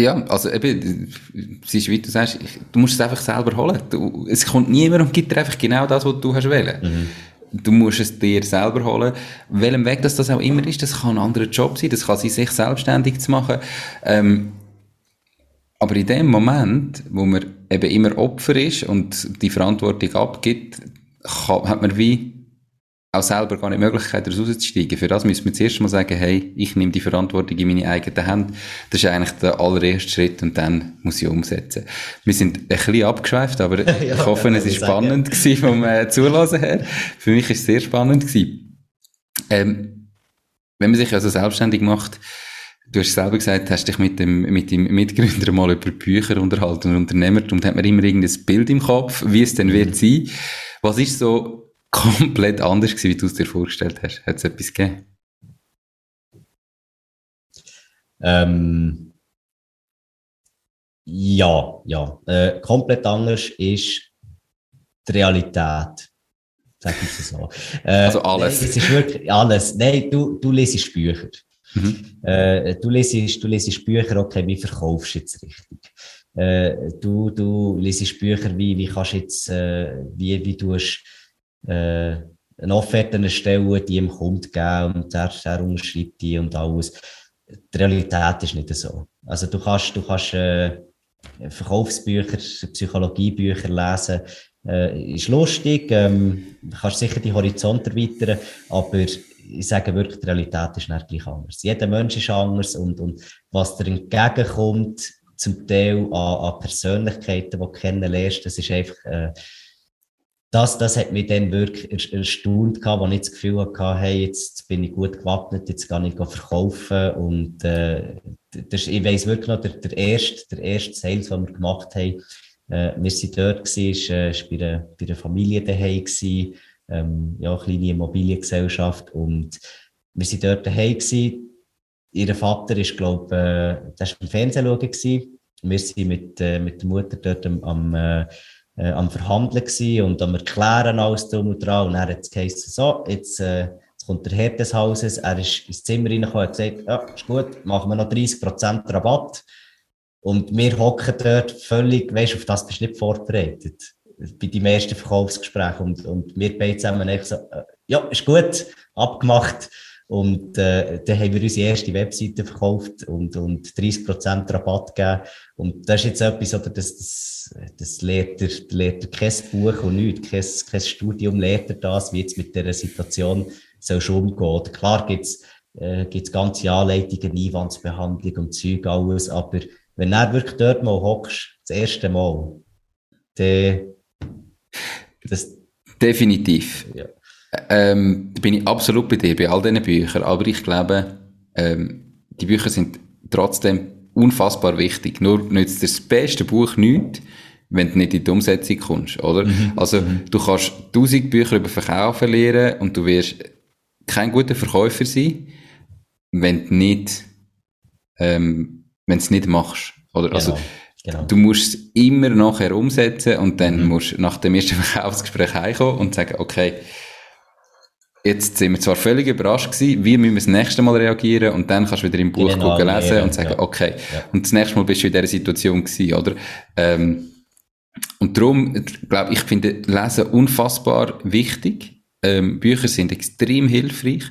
Ja, also eben, es ist, wie du sagst, du musst es einfach selber holen. Du, es kommt niemand und gibt dir einfach genau das, was du hast wollen. Mhm du musst es dir selber holen. Welchem Weg das, das auch immer ist, das kann ein anderer Job sein, das kann sein, sich selbstständig zu machen. Ähm, aber in dem Moment, wo man eben immer Opfer ist und die Verantwortung abgibt, kann, hat man wie auch selber gar nicht die Möglichkeit, daraus auszusteigen. Für das müssen wir zuerst mal sagen, hey, ich nehme die Verantwortung in meine eigenen Hände. Das ist eigentlich der allererste Schritt und dann muss ich umsetzen. Wir sind ein bisschen abgeschweift, aber ja, ich hoffe, es war spannend gewesen vom äh, Zulassen her. Für mich ist es sehr spannend gewesen. Ähm, wenn man sich also selbstständig macht, du hast selber gesagt, hast dich mit dem, mit dem Mitgründer mal über Bücher unterhalten und Unternehmertum, und hat man immer irgendein Bild im Kopf, wie es denn wird sein. Was ist so komplett anders gewesen, wie du es dir vorgestellt hast? Hat es etwas gegeben? Ähm, ja, ja. Äh, komplett anders ist die Realität. Sag ich es so. Äh, also alles. Nein, es ist wirklich alles. Nein, du, du lesest Bücher. Mhm. Äh, du, lesest, du lesest Bücher, okay, wie verkaufst du jetzt richtig? Äh, du, du lesest Bücher, wie, wie kannst du jetzt, äh, wie, wie du hast, äh, eine Offerte erstellen, die ihm kommt geben und der, der unterschreibt die und alles. Die Realität ist nicht so. Also du kannst, du kannst äh, Verkaufsbücher, Psychologiebücher lesen, äh, ist lustig, ähm, kannst sicher die Horizont erweitern, aber ich sage wirklich, die Realität ist nicht gleich anders. Jeder Mensch ist anders und, und was dir entgegenkommt, zum Teil an, an Persönlichkeiten, die du kennenlernst, das ist einfach, äh, das, das hat mich dann wirklich erstaunt gehabt, wo ich das Gefühl hatte, hey, jetzt bin ich gut gewappnet, jetzt kann ich verkaufen und äh, das, ich weiss wirklich noch, der, der erste, der erste Sales, den wir gemacht haben, äh, wir sind dort gewesen, ist, äh, bei einer, bei einer Familie daheim ähm, ja, eine kleine Immobiliengesellschaft und wir sind dort daheim. Ihr Vater ist, glaube äh, das war im Fernsehen. Wir sind mit, äh, mit der Mutter dort am, am äh, äh, am Verhandeln gewesen und am Erklären alles drum und dran. Und er hat es geheißen, so, jetzt, äh, jetzt kommt der Herr des Hauses, er ist ins Zimmer reingekommen und hat gesagt, ja, ist gut, machen wir noch 30% Rabatt. Und wir hocken dort völlig, weißt du, auf das bist du nicht vorbereitet. bei deinem ersten Verkaufsgespräch und, und wir beide zusammen echt so, äh, ja, ist gut, abgemacht. Und äh, dann haben wir unsere erste Webseite verkauft und, und 30% Rabatt gegeben. Und das ist jetzt etwas, oder das, das, das lehrt, er, lehrt er kein Buch und nichts, kein, kein Studium lehrt er das, wie jetzt mit dieser Situation soll schon umgehen. Oder klar gibt's äh, gibt's ganze Anleitungen, Einwandsbehandlung und Zeug, alles, aber wenn du wirklich dort mal hockst, das erste Mal, dann, das, Definitiv. Ja. Ähm, da bin ich absolut bei dir, bei all diesen Büchern. Aber ich glaube, ähm, die Bücher sind trotzdem unfassbar wichtig. Nur nützt das beste Buch nichts, wenn du nicht in die Umsetzung kommst, oder? Mhm. Also, mhm. du kannst tausend Bücher über Verkaufen lernen und du wirst kein guter Verkäufer sein, wenn du nicht, ähm, wenn es nicht machst, oder? Also, genau. Genau. Du musst es immer nachher umsetzen und dann mhm. musst du nach dem ersten Verkaufsgespräch heimkommen und sagen, okay, Jetzt sind wir zwar völlig überrascht gewesen, wie müssen wir das nächste Mal reagieren und dann kannst du wieder im Buch genau, gucken, lesen ja, und sagen, ja. okay. Ja. Und das nächste Mal bist du in dieser Situation gewesen, oder? Ähm, und darum, glaube ich, finde Lesen unfassbar wichtig. Ähm, Bücher sind extrem hilfreich,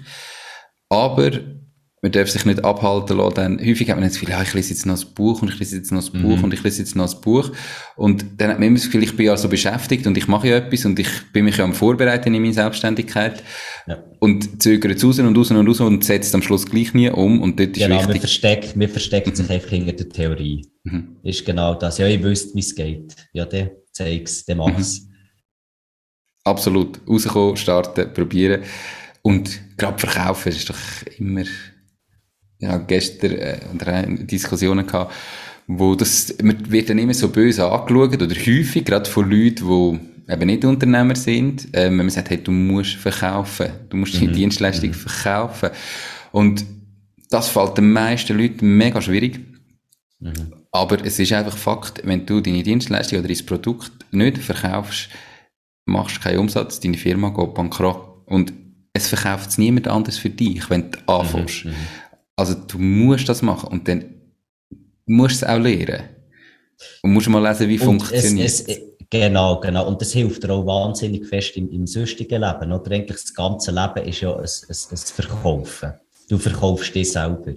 aber man darf sich nicht abhalten lassen, dann häufig hat man das Gefühl, ja, ich lese jetzt noch ein Buch und ich lese jetzt noch ein Buch mhm. und ich lese jetzt noch ein Buch und dann hat man immer das Gefühl, ich bin ja so beschäftigt und ich mache ja etwas und ich bin mich ja am Vorbereiten in meine Selbstständigkeit ja. und zögere es raus und raus und raus und setze es am Schluss gleich nie um und dort ist genau, wichtig. Wir verstecken, wir verstecken sich einfach hinter der Theorie. Mhm. Ist genau das. Ja, ich wüsste, wie es geht. Ja, der zeig's, der. Mhm. Absolut. Rauskommen, starten, probieren und gerade verkaufen ist doch immer ja, gestern äh, Diskussionen gehabt, wo das, man wird dann immer so böse angeschaut, oder häufig, gerade von Leuten, die eben nicht Unternehmer sind, äh, wenn man sagt, hey, du musst verkaufen, du musst deine mhm. Dienstleistung mhm. verkaufen. Und das fällt den meisten Leuten mega schwierig. Mhm. Aber es ist einfach Fakt, wenn du deine Dienstleistung oder dein Produkt nicht verkaufst, machst du keinen Umsatz, deine Firma geht bankrott. Und es verkauft niemand anders für dich, wenn du anfängst. Mhm. Also du musst das machen und dann musst du es auch lernen. Und musst mal lesen, wie und funktioniert es. es genau, genau. Und das hilft dir auch wahnsinnig fest im, im sonstigen Leben. Oder eigentlich das ganze Leben ist ja ein, ein, ein Verkaufen. Du verkaufst dich selber.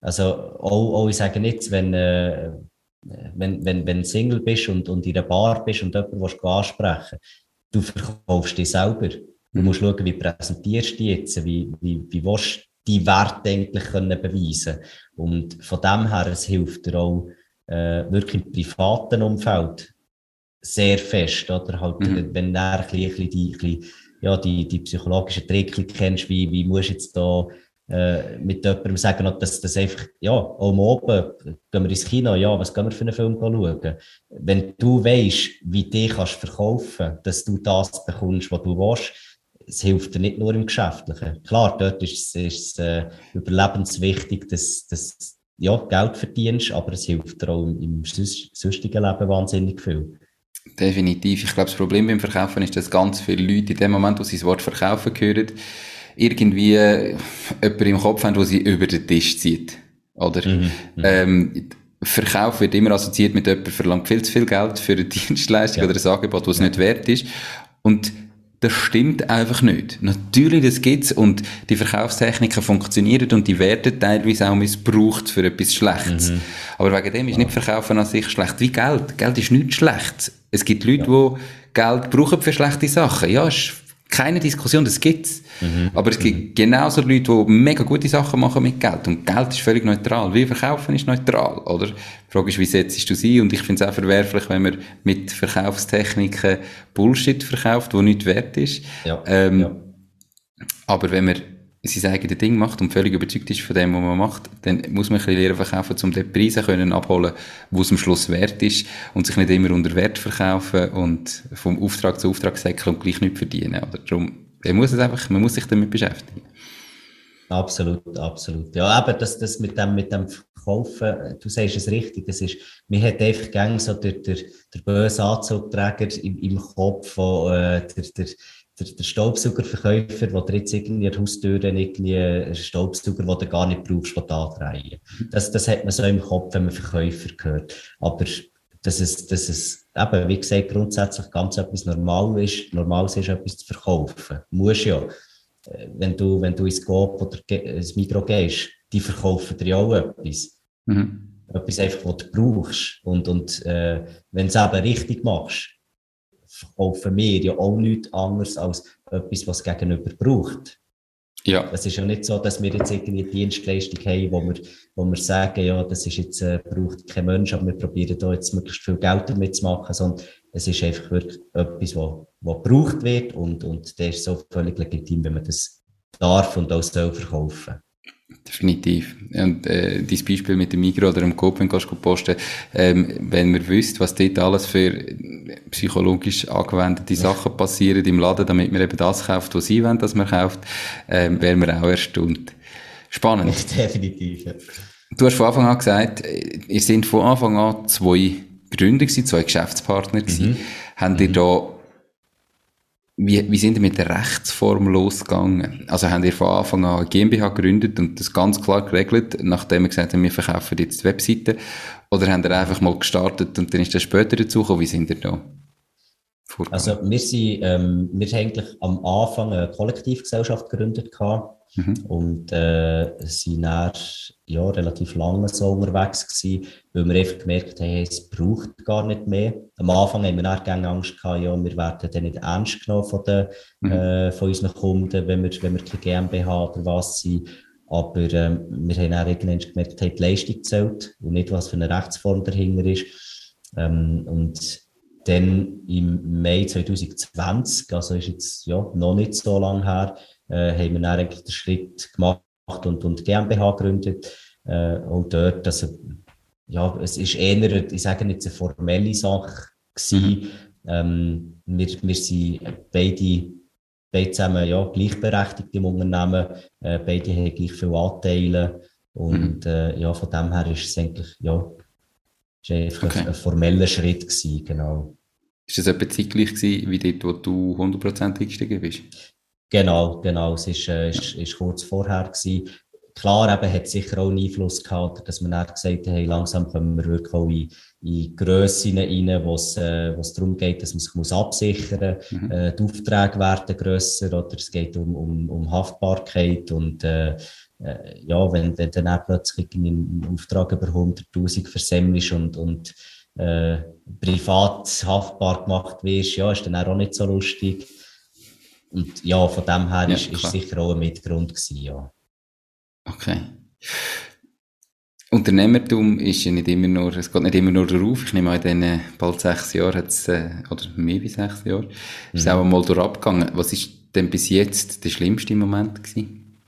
Also auch, auch ich sage nicht, wenn, äh, wenn, wenn, wenn du Single bist und, und in einer Bar bist und jemanden willst ansprechen du verkaufst dich selber. Du mhm. musst schauen, wie präsentierst du dich jetzt, wie, wie, wie willst die Werte eigentlich können beweisen Und von dem her, es hilft dir auch äh, wirklich im privaten Umfeld sehr fest, oder? Halt, mhm. wenn du ein bisschen, die, ein bisschen, ja, die, die psychologischen Tricks kennst, wie, wie musst du jetzt da äh, mit jemandem sagen, dass das einfach, ja, am oben, gehen wir ins Kino, ja, was gehen wir für einen Film schauen? Wenn du weißt, wie du dich kannst verkaufen, dass du das bekommst, was du willst, es hilft dir nicht nur im Geschäftlichen. Klar, dort ist es äh, überlebenswichtig, dass, dass ja, Geld verdienst, aber es hilft dir auch im, im sonstigen Leben wahnsinnig viel. Definitiv. Ich glaube, das Problem beim Verkaufen ist, dass ganz viele Leute in dem Moment, wo sie das Wort Verkaufen hören, irgendwie äh, jemanden im Kopf haben, der sie über den Tisch zieht. Oder? Mhm, mhm. ähm, Verkauf wird immer assoziiert mit jemandem, verlangt viel zu viel Geld für eine Dienstleistung ja. oder ein Angebot, das ja. nicht wert ist. Und das stimmt einfach nicht. Natürlich, das gibt's und die Verkaufstechniken funktionieren und die werden teilweise auch missbraucht für etwas Schlechtes. Mhm. Aber wegen dem ist nicht Verkaufen an sich schlecht. Wie Geld. Geld ist nichts schlecht. Es gibt Leute, ja. die Geld brauchen für schlechte Sachen. Ja, ist keine Diskussion, das gibt's. Mhm. Aber es gibt mhm. genauso Leute, die mega gute Sachen machen mit Geld. Und Geld ist völlig neutral. Wie verkaufen ist neutral, oder? Die Frage ist, wie setzt du sie? Und ich finde es auch verwerflich, wenn man mit Verkaufstechniken Bullshit verkauft, wo nicht wert ist. Ja. Ähm, ja. Aber wenn man sein eigenes Ding macht und völlig überzeugt ist von dem, was man macht, dann muss man ein bisschen lernen verkaufen, um den Preise können abholen, wo es am Schluss wert ist und sich nicht immer unter Wert verkaufen und vom Auftrag zu Auftrag säckeln und gleich nicht verdienen. Oder darum, man muss es einfach, man muss sich damit beschäftigen. Absolut, absolut. Ja, aber das, das mit dem, mit dem Verkaufen, du sagst es richtig, das ist, mir hat einfach gern so der, der, der böse Anzugträger im, im Kopf, wo, äh, der, der, der, der Staubsaugerverkäufer, der jetzt irgendwie an der Haustür irgendwie einen Staubsauger, den du gar nicht brauchst, den andrehen. Das, das hat man so im Kopf, wenn man Verkäufer hört. Aber dass es, dass es eben, wie gesagt, grundsätzlich ganz etwas Normales ist, Normales ist, etwas zu verkaufen. Du musst ja. Äh, wenn du, wenn du ins Coop oder ins Mikro gehst, die verkaufen dir auch etwas. Mhm. Etwas einfach, was du brauchst. Und, und äh, wenn du es eben richtig machst, verkaufen wir ja auch nichts anderes als etwas, was Gegenüber braucht. Ja. Es ist ja nicht so, dass wir jetzt irgendwie eine Dienstleistung haben, wo wir, wo wir sagen, ja, das ist jetzt, äh, braucht kein Mensch, aber wir probieren da jetzt möglichst viel Geld damit zu machen, sondern es ist einfach wirklich etwas, was, was gebraucht wird und, und das ist so völlig legitim, wenn man das darf und auch soll verkaufen. Definitiv. Und äh, dein Beispiel mit dem Migros oder dem Coop, wenn du posten ähm, wenn man wüsste, was dort alles für psychologisch angewendete Sachen passieren im Laden, damit man eben das kauft, was sie wollen, dass man kauft, ähm, wäre man auch erstaunt. Spannend. Definitiv, ja. Du hast von Anfang an gesagt, ihr seid von Anfang an zwei Gründer gewesen, zwei Geschäftspartner gewesen. Mhm. Habt ihr mhm. da wie, wie sind ihr mit der Rechtsform losgegangen? Also haben ihr von Anfang an GmbH gegründet und das ganz klar geregelt, nachdem ihr gesagt habt, wir verkaufen jetzt die Webseite? Oder habt ihr einfach mal gestartet und dann ist das später dazu gekommen? Wie sind ihr da? Vorgegangen? Also wir sind, ähm, wir haben eigentlich am Anfang eine Kollektivgesellschaft gegründet gehabt Mhm. Und äh, sind dann ja, relativ lange so unterwegs gewesen, weil wir einfach gemerkt haben, es braucht gar nicht mehr. Am Anfang haben wir dann Angst gehabt, ja, wir werden dann nicht ernst genommen von, den, mhm. äh, von unseren Kunden, wenn wir, wenn wir keine GmbH oder was sind. Aber ähm, wir haben dann irgendwann gemerkt, hey, die Leistung zählt und nicht, was für eine Rechtsform dahinter ist. Ähm, und dann im Mai 2020, also ist jetzt ja, noch nicht so lange her, äh, haben wir dann eigentlich den Schritt gemacht und, und GmbH gegründet. Äh, und dort, also, ja, es ist eher, ich sage nicht, eine formelle Sache gewesen. Ähm, wir, wir sind beide, beide zusammen, ja, gleichberechtigt im Unternehmen. Äh, beide haben gleich viele Anteile. Und, mhm. äh, ja, von dem her ist es eigentlich, ja, ist einfach okay. ein, ein formeller Schritt gewesen, genau. Ist das etwa zeitgleich gewesen, wie dort, wo du 100% eingestiegen bist? Genau, genau. Es ist, äh, ist, ist kurz vorher gewesen. Klar, eben, hat sicher auch einen Einfluss gehabt, dass man dann gesagt hat, hey, langsam kommen wir wirklich auch in, in Grössen rein, wo es, äh, wo es darum geht, dass man sich muss absichern muss. Mhm. Äh, die Aufträge werden grösser oder es geht um, um, um Haftbarkeit und, äh, äh, ja, wenn, wenn dann auch plötzlich einen Auftrag über 100.000 versemmelst und, und, äh, privat haftbar gemacht wirst, ja, ist dann auch nicht so lustig. Und ja, von dem her ja, ist, ist sicher auch ein Mitgrund gewesen, ja. Okay. Unternehmertum ist ja nicht immer nur, es geht nicht immer nur darauf. Ich nehme an, in diesen bald sechs Jahren hat's, äh, oder mehr wie sechs Jahre, ist es mhm. auch einmal durchgegangen. Was ist denn bis jetzt der schlimmste Moment gewesen?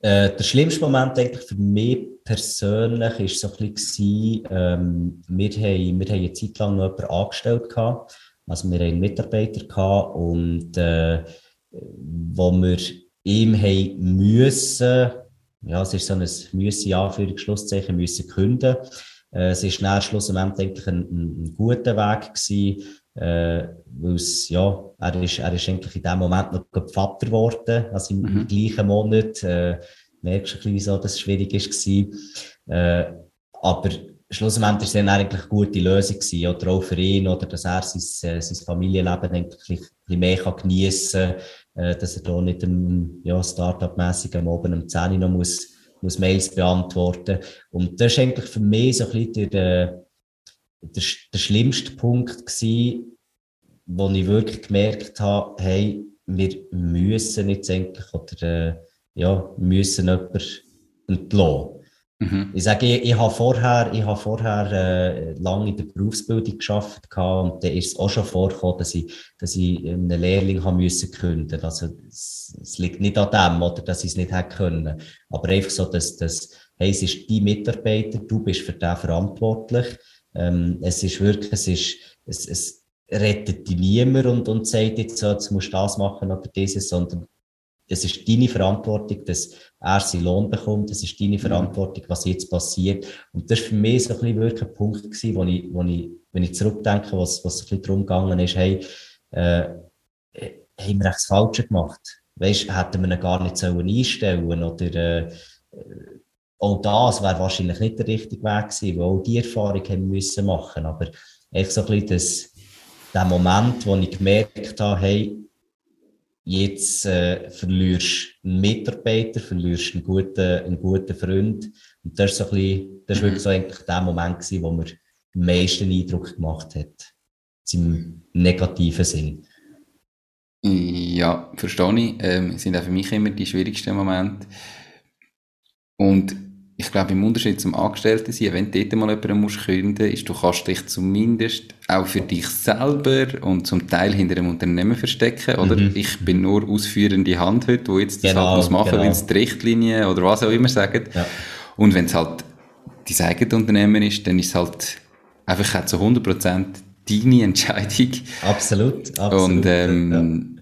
Äh, der schlimmste Moment eigentlich für mich persönlich ist so ein bisschen, ähm, wir haben, wir haben eine Zeit lang noch jemanden angestellt gehabt, also wir hatten Mitarbeiter gehabt und äh, wo wir ihm haben müssen, ja, es ist so ein müssen, Anführungsschlusszeichen, müssen künden. Äh, es ist dann schlussendlich eigentlich ein, ein, guter Weg gewesen, äh, weil es, ja, er ist, er ist eigentlich in dem Moment noch Vater geworden, also im, mhm. im gleichen Monat, äh, merkst du ein bisschen, wieso das schwierig war. Äh, aber schlussendlich ist es eigentlich eine gute Lösung gewesen, oder auch für ihn, oder dass er sein, äh, sein Familienleben eigentlich ein bisschen mehr geniessen kann, äh, dass er da nicht im, ja, Start-up-mässig am Abend um 10 Uhr noch muss, muss Mails beantworten. Und das ist eigentlich für mich so ein bisschen der, der, der schlimmste Punkt gewesen, wo ich wirklich gemerkt habe, hey, wir müssen jetzt eigentlich, oder, äh, ja, müssen jemanden entlassen. Mhm. Ich sage, ich, ich habe vorher, ich habe vorher äh, lange in der Berufsbildung geschafft und da ist es auch schon vorgekommen, dass ich, dass ich einen Lehrling haben müssen künden. Also es, es, liegt nicht an dem, oder dass ich es nicht hätte können. Aber einfach so, dass, dass hey, es ist dein Mitarbeiter, du bist für den verantwortlich. Ähm, es ist wirklich, es ist, es, es rettet dich niemand und, und sagt jetzt so, jetzt musst du das machen oder dieses, sondern es ist deine Verantwortung, dass er seinen Lohn bekommt. Es ist deine mhm. Verantwortung, was jetzt passiert. Und das war für mich so ein bisschen wirklich ein Punkt gewesen, wo ich, wo ich, wenn ich zurückdenke, was, was ein bisschen darum gegangen ist, hey, äh, haben wir das Falsche gemacht? Weißt, hätten wir ihn gar nicht sollen einstellen oder, äh, auch das wäre wahrscheinlich nicht der richtige Weg gewesen, weil auch die Erfahrung haben müssen machen. Aber echt so ein bisschen das, der Moment, wo ich gemerkt habe, hey, jetzt äh, verlierst du einen Mitarbeiter, verlierst einen guten, einen guten Freund. Und das ist so ein bisschen, das ist wirklich so eigentlich der Moment gewesen, wo mir den meisten Eindruck gemacht hat. Im negativen Sinn. Ja, verstehe ich. Ähm, sind auch für mich immer die schwierigsten Momente. Und ich glaube, im Unterschied zum Angestellten sein, wenn du dort mal jemanden musst künden ist, du kannst dich zumindest auch für dich selber und zum Teil hinter einem Unternehmen verstecken, oder? Mhm. Ich bin nur ausführende Hand heute, wo jetzt das genau, halt muss machen, genau. weil es die Richtlinie oder was auch immer sagen. Ja. Und wenn es halt dein eigenes Unternehmen ist, dann ist es halt einfach zu 100% deine Entscheidung. Absolut, absolut. Und ähm,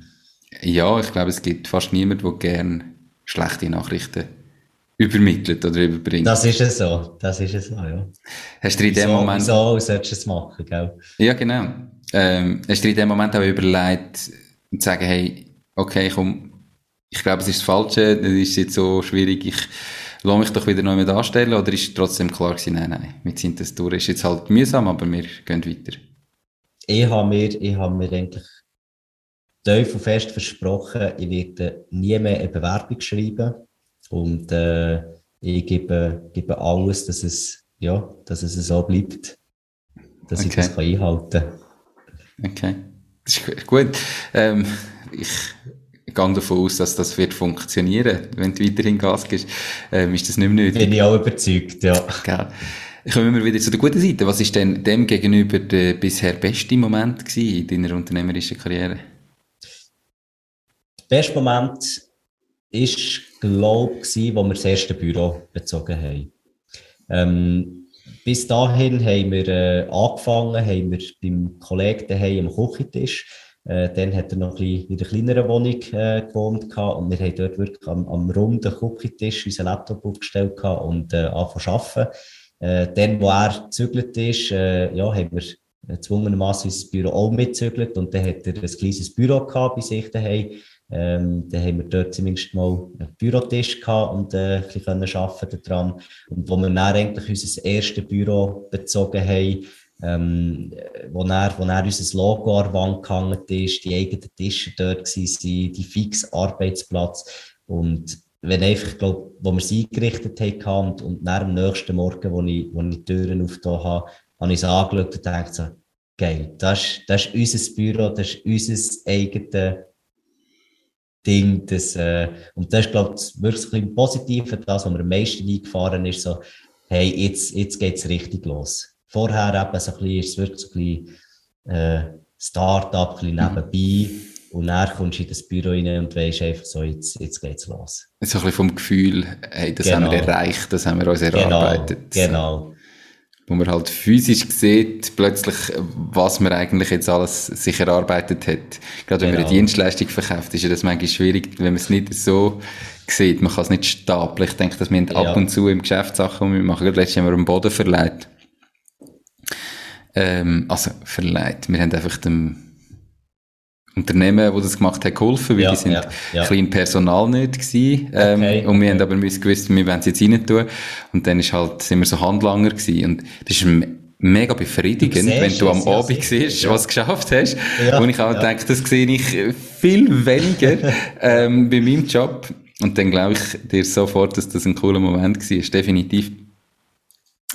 ja. ja, ich glaube, es gibt fast niemanden, der gerne schlechte Nachrichten übermittelt oder überbringt. Das ist es so, das ist es so, ja. Hast du in dem Moment... Wieso solltest du es machen, gell? Ja, genau. Ähm, hast du in dem Moment auch überlegt, zu sagen, hey, okay, komm, ich glaube, es ist das Falsche, das ist jetzt so schwierig, ich lasse mich doch wieder neu mit anstellen, oder ist trotzdem klar gewesen, nein, nein, wir sind das durch, ist jetzt halt mühsam, aber wir gehen weiter? Ich habe mir, ich habe mir eigentlich tief und fest versprochen, ich werde nie mehr eine Bewerbung schreiben und äh, ich gebe, gebe alles, dass es, ja, dass es so bleibt, dass okay. ich das kann einhalten kann. Okay, das ist gut. Ähm, ich gehe davon aus, dass das wird funktionieren, wenn du weiterhin Gas gibst. Ähm, ist das nicht mehr nötig? Bin ich auch überzeugt, ja. Gell. Kommen wir wieder zu der guten Seite. Was ist denn dem gegenüber der bisher beste Moment gewesen in deiner unternehmerischen Karriere? Der beste Moment ist glaube ich, wo wir das erste Büro bezogen haben. Ähm, bis dahin haben wir äh, angefangen, haben wir beim Kollegen daheim am Küchentisch. Äh, dann hat er noch ein in einer kleineren Wohnung äh, gewohnt gehabt, und wir haben dort wirklich am, am runden Küchentisch unseren Laptop aufgestellt und äh, angefangen zu arbeiten. Äh, dann, wo er gezügelt ist, äh, ja, haben wir gezwungenermaßen unser Büro auch mitgezügelt und dann hat er ein kleines Büro gehabt bei sich daheim ähm, dann haben wir dort zumindest mal einen Bürotisch gehabt und äh, ein bisschen arbeiten daran. Und wo wir dann eigentlich unser erstes Büro bezogen haben, ähm, wo, dann, wo dann unser Logo an der Wand gehangen ist, die eigenen Tische dort waren, die fix Arbeitsplatz. Und wenn einfach, glaub, wo wir sie eingerichtet haben und, und dann am nächsten Morgen, wo ich, wo ich die Türen aufgetan habe, habe ich es angeschaut und gedacht so, geil, das das ist unser Büro, das ist unser eigenes Ding, das, äh, und das ist, glaube ich, wirklich ein Positive, das, was mir am meisten eingefahren ist, so, hey, jetzt, jetzt geht's richtig los. Vorher eben so ein bisschen, ist es wirklich so ein bisschen, äh, Start-up, ein bisschen nebenbei. Und dann kommst du in das Büro rein und weißt einfach so, jetzt, jetzt geht's los. So ein bisschen vom Gefühl, hey, das genau. haben wir genau. erreicht, das haben wir uns genau, erarbeitet. Genau, genau wo man halt physisch sieht, plötzlich, was man eigentlich jetzt alles sich erarbeitet hat. Gerade wenn genau. man eine genau. Dienstleistung verkauft, ist ja das manchmal schwierig, wenn man es nicht so sieht. Man kann es nicht stapeln. Ich denke, dass wir ja. ab und zu im Geschäft Sachen, machen. Gerade letztes Jahr haben wir einen Boden verleiht. Ähm, also, verleiht. Wir haben einfach dem Unternehmen, die das gemacht haben, geholfen, weil ja, die sind ja, ja. klein Personal nicht gewesen. Ähm, okay, und wir haben aber gewusst, wir wollen es jetzt rein tun. Und dann ist halt, sind wir so Handlanger gewesen. Und das ist mega befriedigend, du wenn du am Abend siehst, was du geschafft hast. Ja, und ich auch ja. denke, das sehe ich viel weniger ähm, bei meinem Job. Und dann glaube ich dir sofort, dass das ein cooler Moment war. Definitiv.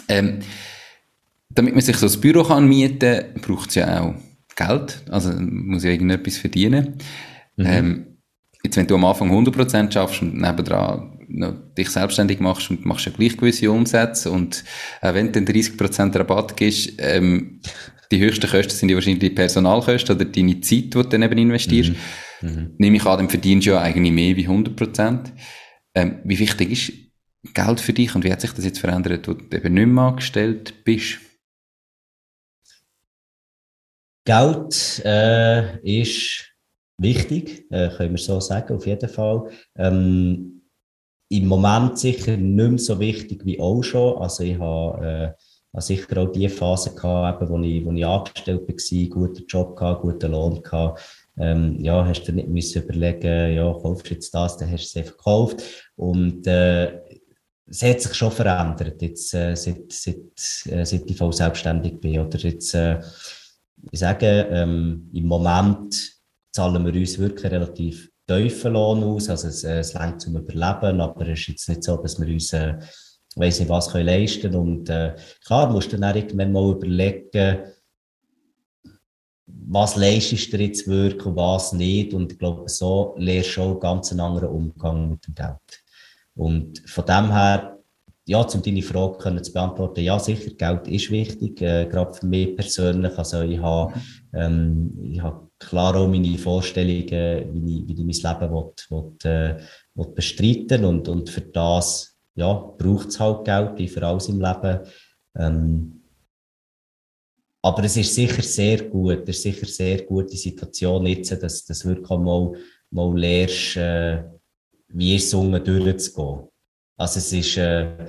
Ähm, damit man sich so ein Büro kann mieten kann, braucht es ja auch Geld, also muss ja irgendetwas verdienen. Mhm. Ähm, jetzt, wenn du am Anfang 100% schaffst und nebendran dich selbstständig machst und machst ja gleich gewisse Umsätze und äh, wenn du dann 30% Rabatt gibst, ähm, die höchsten Kosten sind ja wahrscheinlich die Personalkosten oder deine Zeit, die du dann eben investierst. Mhm. Mhm. Nehme ich an, dann verdienst du ja eigentlich mehr wie 100%. Ähm, wie wichtig ist Geld für dich und wie hat sich das jetzt verändert, wo du eben nicht mehr angestellt bist? Geld äh, ist wichtig, äh, können wir so sagen, auf jeden Fall. Ähm, Im Moment sicher nicht mehr so wichtig wie auch schon. Also ich habe äh, sicher auch die Phase gehabt, eben, wo, ich, wo ich angestellt war, guten Job gehabt, guten Lohn gehabt. Ähm, ja, hast du nicht müssen überlegen, ja, kaufst du jetzt das, dann hast du es einfach gekauft. Und äh, es hat sich schon verändert, jetzt, äh, seit, seit, äh, seit ich voll selbstständig bin. Oder jetzt, äh, ich sage, ähm, im Moment zahlen wir uns wirklich relativ tiefen Lohn aus. Also es, äh, es längt zum Überleben, aber es ist jetzt nicht so, dass wir uns, äh, weiss nicht was können leisten Und äh, klar, musst du dann irgendwann mal überlegen, was leistest du jetzt wirklich und was nicht. Und ich glaube, so lernst du einen ganz anderen Umgang mit dem Geld. Und von dem her, ja, um deine Frage können zu beantworten, ja, sicher, Geld ist wichtig, äh, gerade für mich persönlich. Also ich habe, ähm, ich habe klar auch meine Vorstellungen, wie ich, wie ich mein Leben will, will, äh, will bestreiten und, und für das ja, braucht es halt Geld, wie für alles im Leben. Ähm, aber es ist sicher sehr gut, es ist sicher sehr gute Situation jetzt, dass du wirklich mal, mal lernst, äh, wie es unten durchzugehen. Also es ist, äh,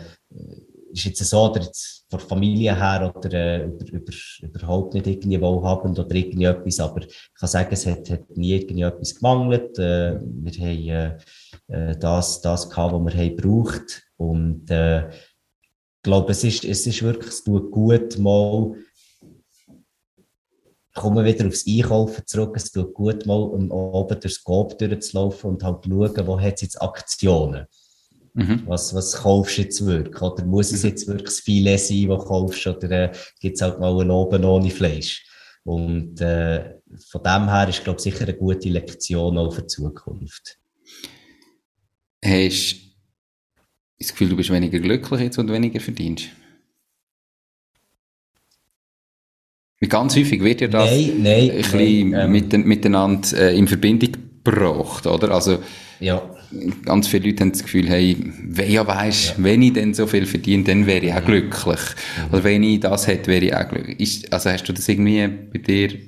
ist jetzt so, oder jetzt von Familie her oder äh, über, über, überhaupt nicht irgendwie wohlhabend oder irgendwie etwas, aber ich kann sagen, es hat, hat nie irgendwie etwas gemangelt. Äh, wir haben äh, äh das, das gehabt, was wir haben gebraucht und äh, ich glaube, es ist, es ist wirklich, es tut gut, mal kommen wieder aufs Einkaufen zurück. Es tut gut, mal oben durchs Coop durchzulaufen und halt schauen, wo hat es jetzt Aktionen. Mhm. Was, was kaufst du jetzt wirklich? Oder muss es mhm. jetzt wirklich das Filet sein, das du kaufst? Oder äh, gibt es halt mal einen oben ohne Fleisch? Und äh, von dem her ist, glaube ich, sicher eine gute Lektion auch für die Zukunft. Hast du das Gefühl, du bist weniger glücklich jetzt, und weniger verdienst? Ganz häufig wird ja das nein, nein, ein bisschen nein, ähm, mitten, miteinander äh, in Verbindung gebracht, oder? Also, ja. ganz viele Leute haben das Gefühl, hey, wenn ja weisst, ja. wenn ich denn so viel verdiene, dann wäre ich auch glücklich. Mhm. Oder wenn ich das hätte, wäre ich auch glücklich. Ist, also hast du das irgendwie bei dir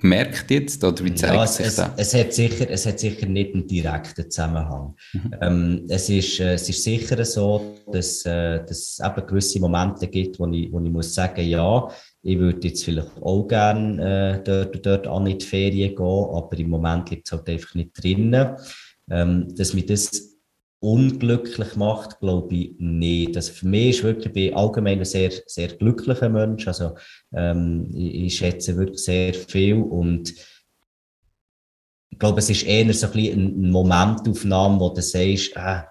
gemerkt jetzt, oder wie zeigt ja, sich es, das? Es hat sicher, es hat sicher nicht einen direkten Zusammenhang. Mhm. Ähm, es ist, äh, es ist sicher so, dass, äh, dass es eben gewisse Momente gibt, wo ich, wo ich muss sagen, ja, ich würde jetzt vielleicht auch gerne äh, dort, dort an in die Ferien gehen, aber im Moment liegt es halt einfach nicht drinnen. Ähm, dass mich das unglücklich macht, glaube ich nicht. Also für mich ist wirklich, ich bin allgemein ein sehr, sehr glücklicher Mensch. Also, ähm, ich, ich schätze wirklich sehr viel und ich glaube, es ist eher so ein eine Momentaufnahme, wo du sagst, äh,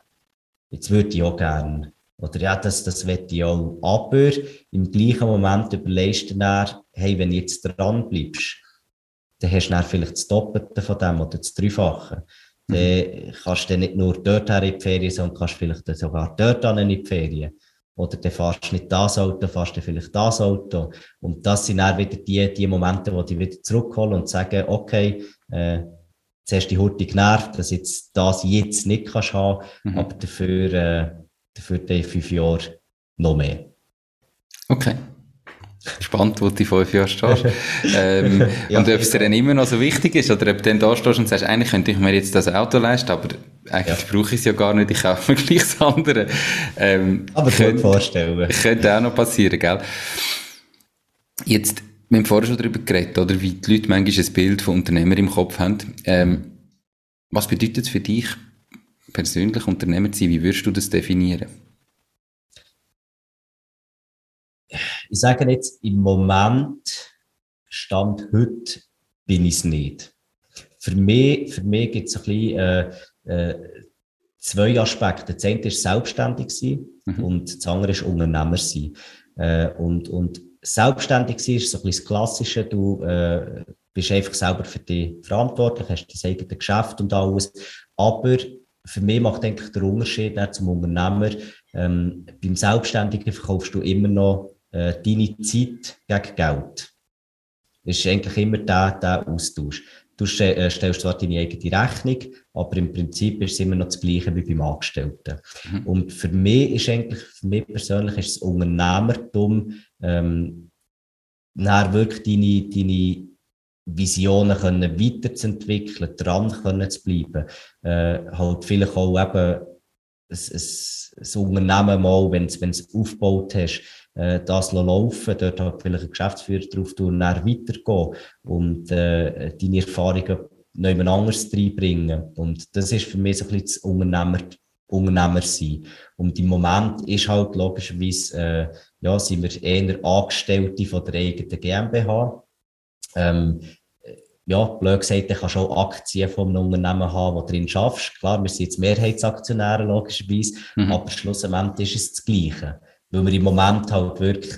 jetzt würde ich auch gerne oder ja, das, das wette ich auch. Aber im gleichen Moment überlegst du dann, hey, wenn du jetzt dran bleibst, dann hast du dann vielleicht das Doppelte von dem oder das Dreifache. Mhm. Dann kannst du nicht nur dort in die Ferien, sondern kannst vielleicht sogar dort in die Ferien. Oder dann fährst du nicht das Auto, fährst du vielleicht das Auto. Und das sind dann wieder die, die Momente, wo die wieder zurückholen und sagen, okay, äh, jetzt hast du die Hurti genervt, dass jetzt das jetzt nicht kannst haben, mhm. aber dafür, äh, für die fünf Jahre noch mehr. Okay. Spannend, wo du in fünf Jahre stehst. ähm, ja, und ob es dir dann immer noch so wichtig ist, oder ob du dann da stehst und sagst, eigentlich könnte ich mir jetzt das Auto leisten, aber eigentlich ja. brauche ich es ja gar nicht, ich kaufe mir gleich das andere. Ähm, aber könnte, vorstellen. Könnte auch noch passieren, gell? Jetzt, wir haben vorher schon darüber geredet, oder, wie die Leute manchmal ein Bild von Unternehmer im Kopf haben. Ähm, was bedeutet es für dich, persönlich Unternehmer zu sein? Wie würdest du das definieren? Ich sage jetzt, im Moment, Stand heute, bin ich es nicht. Für mich, für mich gibt es ein bisschen, äh, äh, zwei Aspekte. Das eine ist selbstständig sein mhm. und das andere ist Unternehmer sein. Äh, und, und selbstständig sein ist so ein bisschen das Klassische. Du äh, bist einfach selber für dich verantwortlich, hast dein eigenes Geschäft und alles. Aber für mich macht eigentlich der Unterschied zum Unternehmer. Ähm, beim Selbstständigen verkaufst du immer noch äh, deine Zeit gegen Geld. Das ist eigentlich immer der, der Austausch. Du äh, stellst zwar deine eigene Rechnung, aber im Prinzip ist es immer noch das Gleiche wie beim Angestellten. Mhm. Und für mich ist eigentlich, für mich persönlich ist das Unternehmertum, ähm, wirklich deine, deine Visionen können weiterzuentwickeln, dran können zu bleiben, äh, halt vielleicht auch eben ein, ein, ein Unternehmen mal, wenn du es aufgebaut hast, äh, das laufen, dort halt vielleicht ein Geschäftsführer drauf tun und dann weitergehen und äh, deine Erfahrungen noch jemand anderes reinbringen. Und das ist für mich so ein bisschen das Unternehmer, Unternehmer sein. Und im Moment ist halt logischerweise, äh, ja, sind wir eher Angestellte von der eigenen GmbH. Ähm, ja, blöd gesagt, du kannst auch Aktien von einem Unternehmen haben, wo drin schaffst. Klar, wir sind jetzt Mehrheitsaktionäre, logischerweise, mhm. aber schlussendlich ist es das Gleiche. Weil wir im Moment halt wirklich,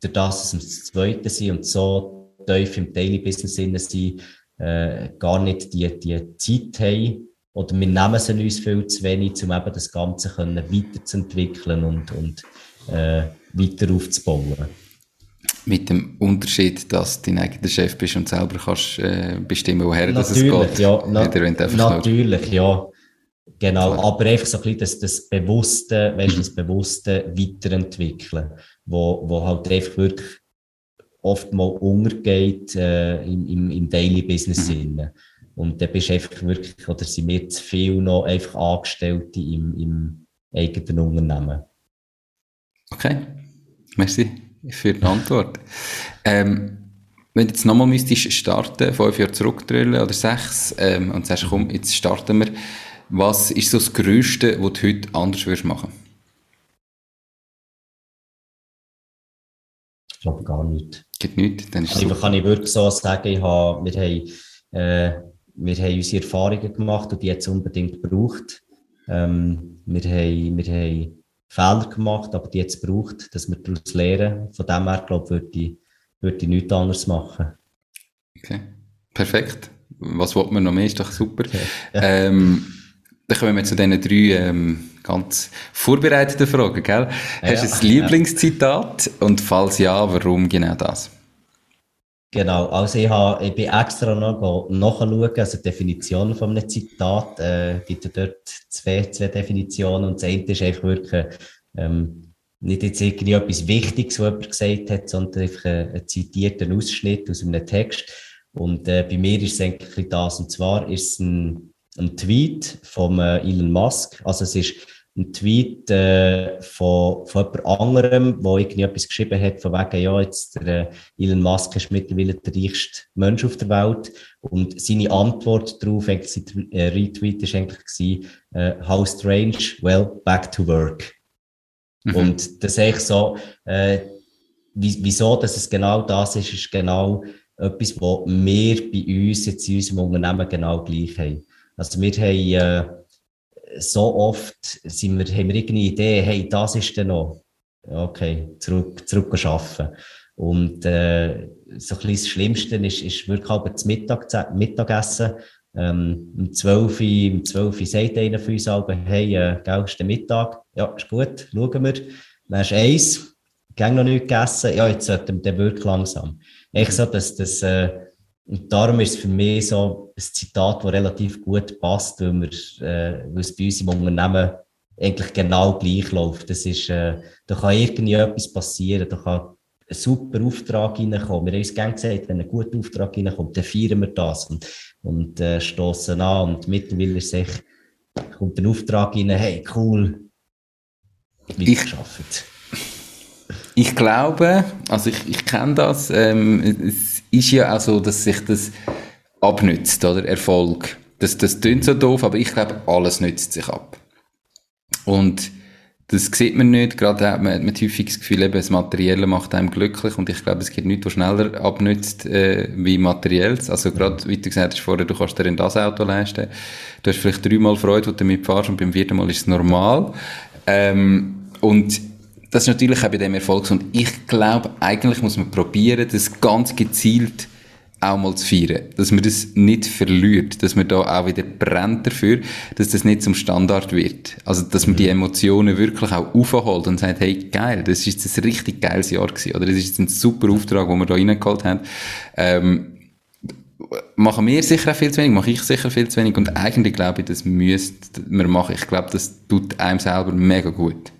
durch das, dass wir das Zweite sind und so tief im Daily Business sind, äh, gar nicht die, die Zeit haben, oder wir nehmen es uns viel zu wenig, um eben das Ganze können weiterzuentwickeln und, und äh, weiter aufzubauen. Mit dem Unterschied, dass du dein eigener Chef bist und selber kannst äh, bestimmen, woher das es geht. Ja, na, natürlich, ja. Genau, Klar. aber einfach so ein bisschen das, das Bewusste, weißt, das Bewusste weiterentwickeln, wo, wo halt einfach wirklich oft mal untergeht äh, im, im, im Daily Business. Mhm. Und da bist du einfach wirklich, oder sind wir zu viel noch einfach Angestellte im, im eigenen Unternehmen. Okay, merci für die Antwort. ähm, wenn du jetzt nochmal müsstest starten, fünf Jahre zurückdrüllen oder sechs, ähm, und sagst, komm, jetzt starten wir, was ist so das Größte, was du heute anders würdest machen? Ich glaube gar nicht. Geht nichts? Dann ist also, kann ich wirklich so sagen, ich habe, wir haben, äh, wir haben unsere Erfahrungen gemacht und die jetzt unbedingt gebraucht. Ähm, wir, haben, wir haben Fehler gemacht, aber die jetzt gebraucht, dass wir daraus lernen. Von dem her, glaube ich, würde ich, würde ich nichts anderes machen. Okay, perfekt. Was wollte man noch mehr? Ist doch super. Okay. Ja. Ähm, dann kommen wir zu diesen drei ähm, ganz vorbereiteten Fragen, gell? Hast du ein Lieblingszitat? Und falls ja, warum genau das? Genau, also ich, habe, ich bin extra noch nachschauen, also die Definition von einem Zitat, äh, gibt ja dort zwei, zwei Definitionen und das eine ist einfach wirklich, ähm, nicht jetzt irgendwie etwas Wichtiges, was jemand gesagt hat, sondern einfach ein, ein zitierter Ausschnitt aus einem Text. Und äh, bei mir ist es eigentlich das, und zwar ist es ein, ein Tweet von äh, Elon Musk, also es ist ein Tweet äh, von, von jemand anderem, der irgendwie etwas geschrieben hat, von wegen, ja, jetzt der äh, Elon Musk ist mittlerweile der reichste Mensch auf der Welt. Und seine Antwort darauf, sein äh, Retweet ist eigentlich gewesen, äh, how strange, well, back to work. Mhm. Und das ist eigentlich so, äh, wieso dass es genau das ist, ist genau etwas, was wir bei uns jetzt in unserem Unternehmen genau gleich haben. Also wir haben, äh, so oft sind wir, haben wir irgendeine Idee, hey, das ist dann noch. Okay, zurück, zurück arbeiten. Und äh, so ein bisschen das Schlimmste ist, ist wirklich aber das Mittag, Mittagessen. Ähm, um 12 Uhr, um 12 Uhr sagt einer von uns aber, hey, äh, gell, ist der Mittag? Ja, ist gut, schauen wir. Dann ist eins, gäng noch nicht gegessen. Ja, jetzt sollten wir dann wirklich langsam. Echt so, dass das, äh, und darum ist es für mich so ein Zitat, das relativ gut passt, weil, wir, äh, weil es bei uns im Unternehmen eigentlich genau gleich läuft. Das ist, äh, da kann irgendwie etwas passieren, da kann ein super Auftrag reinkommen. Wir haben uns gerne gesagt, wenn ein guter Auftrag reinkommt, dann feiern wir das und, und äh, stoßen an. Und mittlerweile ist es kommt ein Auftrag rein, hey, cool, wie geschafft. Ich glaube, also ich, ich kenne das, ähm, es ist ja auch so, dass sich das abnützt, oder? Erfolg. Das, das klingt so doof, aber ich glaube, alles nützt sich ab. Und das sieht man nicht, gerade hat man, man häufig das Gefühl, eben, das Materielle macht einem glücklich und ich glaube, es gibt nichts, was schneller abnützt äh, wie Materielles. Also gerade, wie du gesagt hast vorher, du kannst dir in das Auto leisten, du hast vielleicht dreimal Freude, wo du damit fahrst und beim vierten Mal ist es normal. Ähm, und das ist natürlich auch bei dem Erfolg. Und ich glaube, eigentlich muss man probieren, das ganz gezielt auch mal zu feiern. Dass man das nicht verliert. Dass man da auch wieder brennt dafür, dass das nicht zum Standard wird. Also, dass man die mhm. Emotionen wirklich auch aufholt und sagt, hey, geil, das ist jetzt ein richtig geiles Jahr gewesen. Oder das ist jetzt ein super Auftrag, den wir da reingeholt haben. Ähm, machen wir sicher auch viel zu wenig, mache ich sicher viel zu wenig. Und eigentlich glaube ich, das müsste man machen. Ich glaube, das tut einem selber mega gut.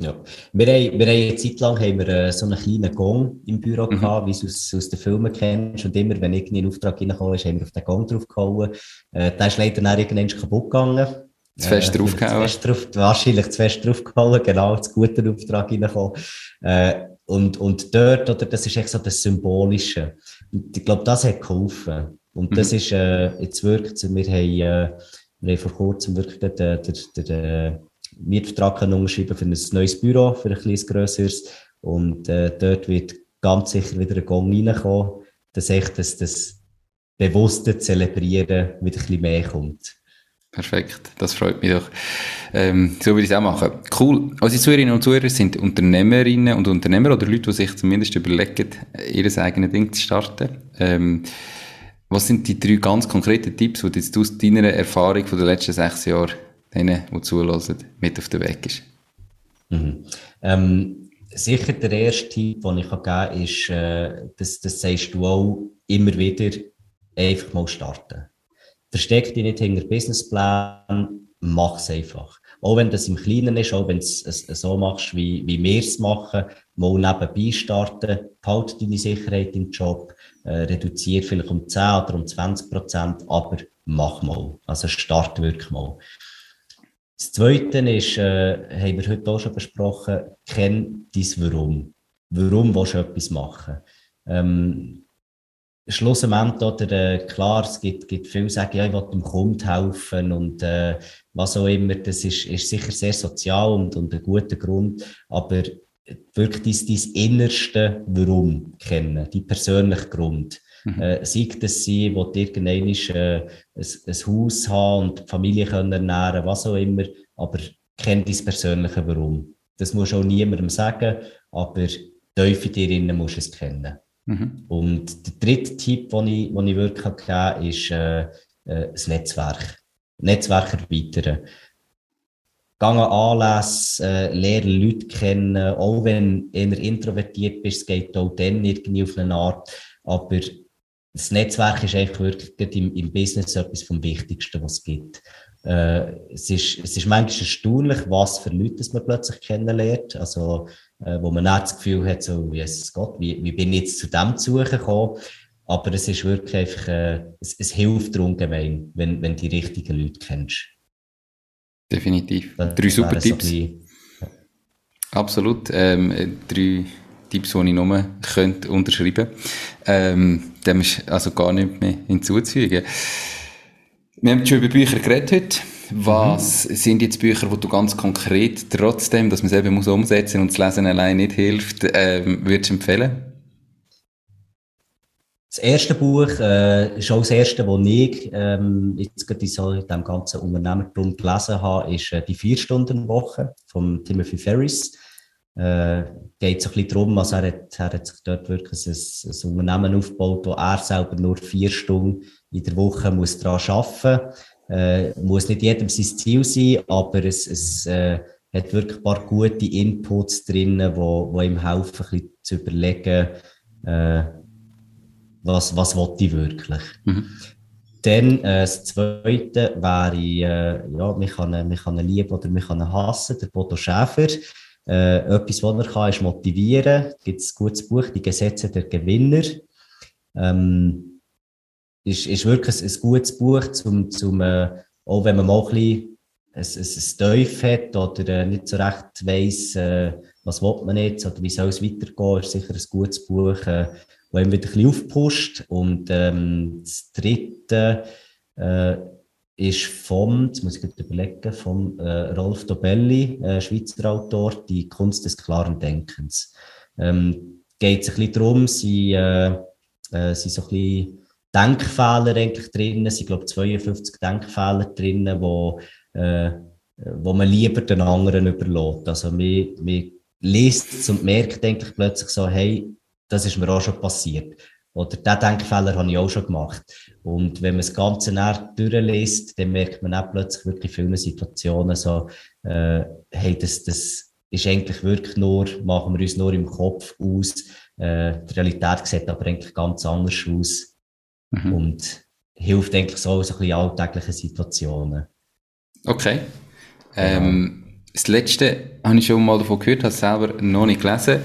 Ja, wir haben, wir haben eine Zeit lang haben wir, äh, so einen kleinen Gong im Büro mhm. gehabt, wie du es aus, den Filmen kennst. Und immer, wenn irgendwie ein Auftrag reingekommen ist, haben wir auf den Gong draufgehauen. Äh, der ist leider dann irgendwann kaputt gegangen. Zu fest äh, draufgehauen? Drauf, wahrscheinlich zu fest draufgehauen, genau, zu guten Auftrag reingekommen. Äh, und, und dort, oder, das ist echt so das Symbolische. Und ich glaube, das hat geholfen. Und das mhm. ist, äh, jetzt wirkt es, wir haben, äh, Wir haben vor kurzem wirklich den, den, den, den Mietvertrag unterschrieben für ein neues Büro, für ein kleines grösseres. Und äh, dort wird ganz sicher wieder ein Gong reinkommen, dass echt das, das bewusste Zelebrieren wieder ein bisschen mehr kommt. Perfekt, das freut mich doch. Ähm, so würde ich es auch machen. Cool. Unsere Zuhörerinnen und Zuhörer sind Unternehmerinnen und Unternehmer oder Leute, die sich zumindest überlegen, ihr eigenes Ding zu starten. Ähm, was sind die drei ganz konkreten Tipps, die jetzt aus deiner Erfahrung von den letzten sechs Jahren denen, die zulassen, mit auf den Weg ist? Mhm. Ähm, sicher der erste Tipp, den ich geben kann, ist, äh, das, das sagst du auch immer wieder, einfach mal starten. Versteck dich nicht hinter Businessplan, mach es einfach. Auch wenn das im Kleinen ist, auch wenn du es so machst, wie, wie wir es machen, mal nebenbei starten, behalte deine Sicherheit im Job, äh, reduziere vielleicht um 10 oder um 20 Prozent, aber mach mal. Also start wirklich mal. Das Zweite ist, äh, haben wir heute auch schon besprochen, kenn dein Warum. Warum willst du etwas machen? Ähm, schlussendlich, oder, äh, klar, es gibt, gibt viele, die sagen, ja, ich will dem Kunden helfen und äh, was auch immer, das ist, ist sicher sehr sozial und, und ein guter Grund, aber wirklich dein, dein innerste Warum kennen, die persönliche Grund. Mhm. Äh, sei das sie, wo irgendwann äh, ein, ein Haus haben und die Familie können ernähren, was auch immer, aber kenn dein persönliche Warum. Das musst du auch niemandem sagen, aber tief in dir innen musst du es kennen. Mhm. Und der dritte Tipp, den ich, den ich wirklich geben kann, ist äh, äh, das Netzwerk. Netzwerk erweitern. Gehen Anlässe, äh, lernen Leute kennen, auch wenn du eher introvertiert bist, es geht auch dann irgendwie auf eine Art. Aber das Netzwerk ist einfach wirklich im, im Business etwas vom Wichtigsten, was es gibt. Äh, es, ist, es ist manchmal erstaunlich, was für Leute man plötzlich kennenlernt. Also, äh, wo man nicht das Gefühl hat, so, Jesus Gott, wie, wie bin ich jetzt zu dem zu gekommen? Aber es ist wirklich einfach, äh, es, es hilft ungemein, wenn, wenn du die richtigen Leute kennst. Definitiv. Das drei super Tipps. Bisschen, ja. Absolut. Ähm, drei Tipps, die ich nur könnte unterschreiben ähm, Dem ist also gar nicht mehr hinzuzufügen. Wir haben schon über Bücher geredet heute. Was mhm. sind jetzt Bücher, die du ganz konkret, trotzdem, dass man es eben muss umsetzen und das Lesen allein nicht hilft, ähm, würdest du empfehlen? Das erste Buch äh, ist auch das erste, das ich ähm, jetzt gerade in dem ganzen Unternehmertum gelesen habe, ist äh, die Vier-Stunden-Woche von Timothy Ferris. Äh, geht so ein bisschen darum, also er hat, er hat sich dort wirklich ein, ein Unternehmen aufgebaut, wo er selber nur vier Stunden in der Woche muss daran arbeiten äh, muss nicht jedem sein Ziel sein, aber es, es äh, hat wirklich ein paar gute Inputs drin, wo, wo ihm helfen, ein bisschen zu überlegen, äh, was, was will ich wirklich. Mhm. Dann äh, das Zweite wäre, äh, ja, mich kann, mich kann lieben oder mich kann hassen, der Bodo Schäfer. Äh, etwas, was er kann, ist motivieren. Es gibt ein gutes Buch, Die Gesetze der Gewinner. Ähm, ist, ist wirklich ein, ein gutes Buch, zum, zum, äh, auch wenn man mal ein bisschen ein, ein, ein hat oder äh, nicht so recht weiss, äh, was will man jetzt oder wie soll es weitergehen, ist sicher ein gutes Buch, äh, das ihm wieder ein bisschen aufpusht. Und ähm, das dritte äh, ist vom, jetzt muss ich überlegen, vom äh, Rolf Dobelli, äh, Schweizer Autor, Die Kunst des klaren Denkens. Ähm, geht es ein bisschen darum, sie, äh, äh, sie so ein bisschen Denkfehler eigentlich drin. Es sind, glaube ich, 52 Denkfehler drin, wo, äh, wo man lieber den anderen überlässt. Also, man, man liest es und merkt eigentlich plötzlich so, hey, das ist mir auch schon passiert. Oder diesen Denkfehler habe ich auch schon gemacht. Und wenn man das Ganze näher durchliest, dann merkt man auch plötzlich wirklich viele Situationen so, äh, hey, das, das ist eigentlich wirklich nur, machen wir uns nur im Kopf aus. Äh, die Realität sieht aber eigentlich ganz anders aus. Mhm. Und hilft eigentlich so in so ein bisschen alltäglichen Situationen. Okay. Ähm, das letzte habe ich schon mal davon gehört, habe es selber noch nicht gelesen.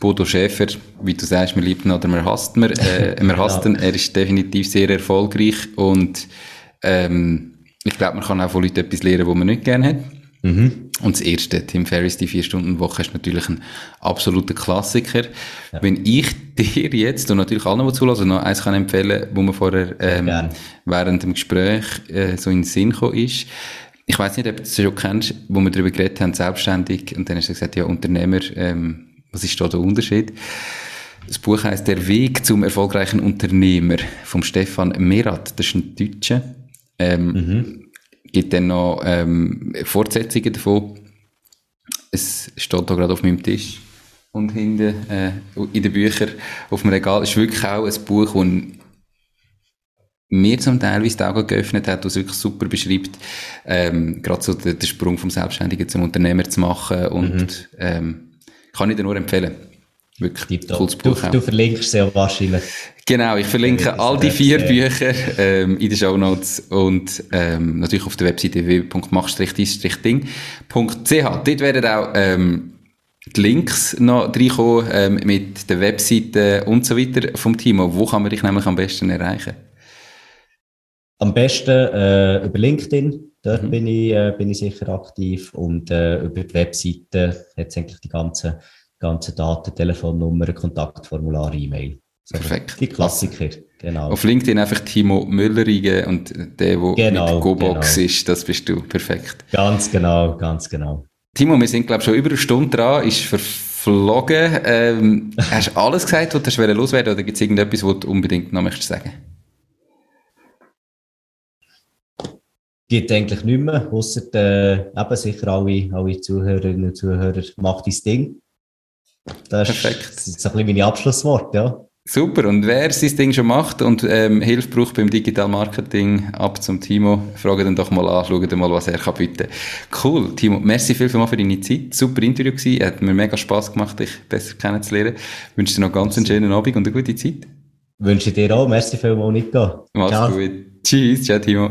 Bodo Schäfer, wie du sagst, wir lieben ihn oder wir hassen ihn. Äh, wir hassen ihn. Er ist definitiv sehr erfolgreich und ähm, ich glaube, man kann auch von Leuten etwas lernen, die man nicht gerne hat. Mhm. Und das erste, Tim Ferriss, die Vier-Stunden-Woche, ist natürlich ein absoluter Klassiker. Ja. Wenn ich dir jetzt, und natürlich allen, die zulassen, noch eins kann empfehlen, wo man vorher ähm, während dem Gespräch äh, so in den Sinn gekommen ist, ich weiß nicht, ob du es schon kennst, wo wir darüber geredet haben, selbstständig, und dann hast du gesagt, ja, Unternehmer, ähm, was ist da der Unterschied? Das Buch heißt Der Weg zum erfolgreichen Unternehmer vom Stefan Merat. Das ist ein Deutscher. Ähm, mhm gibt dann noch ähm, Fortsetzungen davon. Es steht da gerade auf meinem Tisch und hinten äh, in den Büchern auf dem Regal. Es ist wirklich auch ein Buch, das mir zum Teil die Augen geöffnet hat, das wirklich super beschreibt, ähm, gerade so den, den, Sprung vom Selbstständigen zum Unternehmer zu machen und mhm. ähm, kann ich dir nur empfehlen. Wirklich cooles Buch. Du, du verlinkst sie ja wahrscheinlich. Genau, ich verlinke all die vier Bücher ähm, in den Show Notes und ähm, natürlich auf der Webseite www.mach-dis-ding.ch. Dort werden auch ähm, die Links noch reinkommen ähm, mit der Webseite und so weiter vom Timo. Wo kann man dich nämlich am besten erreichen? Am besten äh, über LinkedIn. Dort mhm. bin, ich, äh, bin ich sicher aktiv und äh, über die Webseite hat eigentlich die ganzen, ganzen Daten, Telefonnummer, Kontaktformular, E-Mail. Perfekt. Die Klassiker, genau. Auf LinkedIn einfach Timo Müller und der, der genau, mit GoBox genau. ist, das bist du. Perfekt. Ganz genau, ganz genau. Timo, wir sind, glaube ich, schon über eine Stunde dran, ist verflogen. Ähm, hast du alles gesagt, was du loswerden oder gibt es irgendetwas, was du unbedingt noch möchtest sagen? Gibt eigentlich nicht mehr, außer äh, eben sicher alle, alle Zuhörerinnen und Zuhörer, macht dein Ding. Das Perfekt. ist, das ist ein bisschen meine Abschlussworte, ja. Super, und wer sein Ding schon macht und ähm, Hilfe braucht beim Digital Marketing, ab zum Timo, frage dann doch mal an, schau dir mal, was er kann bieten Cool, Timo, merci viel für deine Zeit, super Interview gewesen, hat mir mega Spass gemacht, dich besser kennenzulernen. Ich wünsche dir noch ganz einen schönen Abend und eine gute Zeit. Wünsche dir auch, merci viel, Nico. Mach's gut. Tschüss, ciao Timo.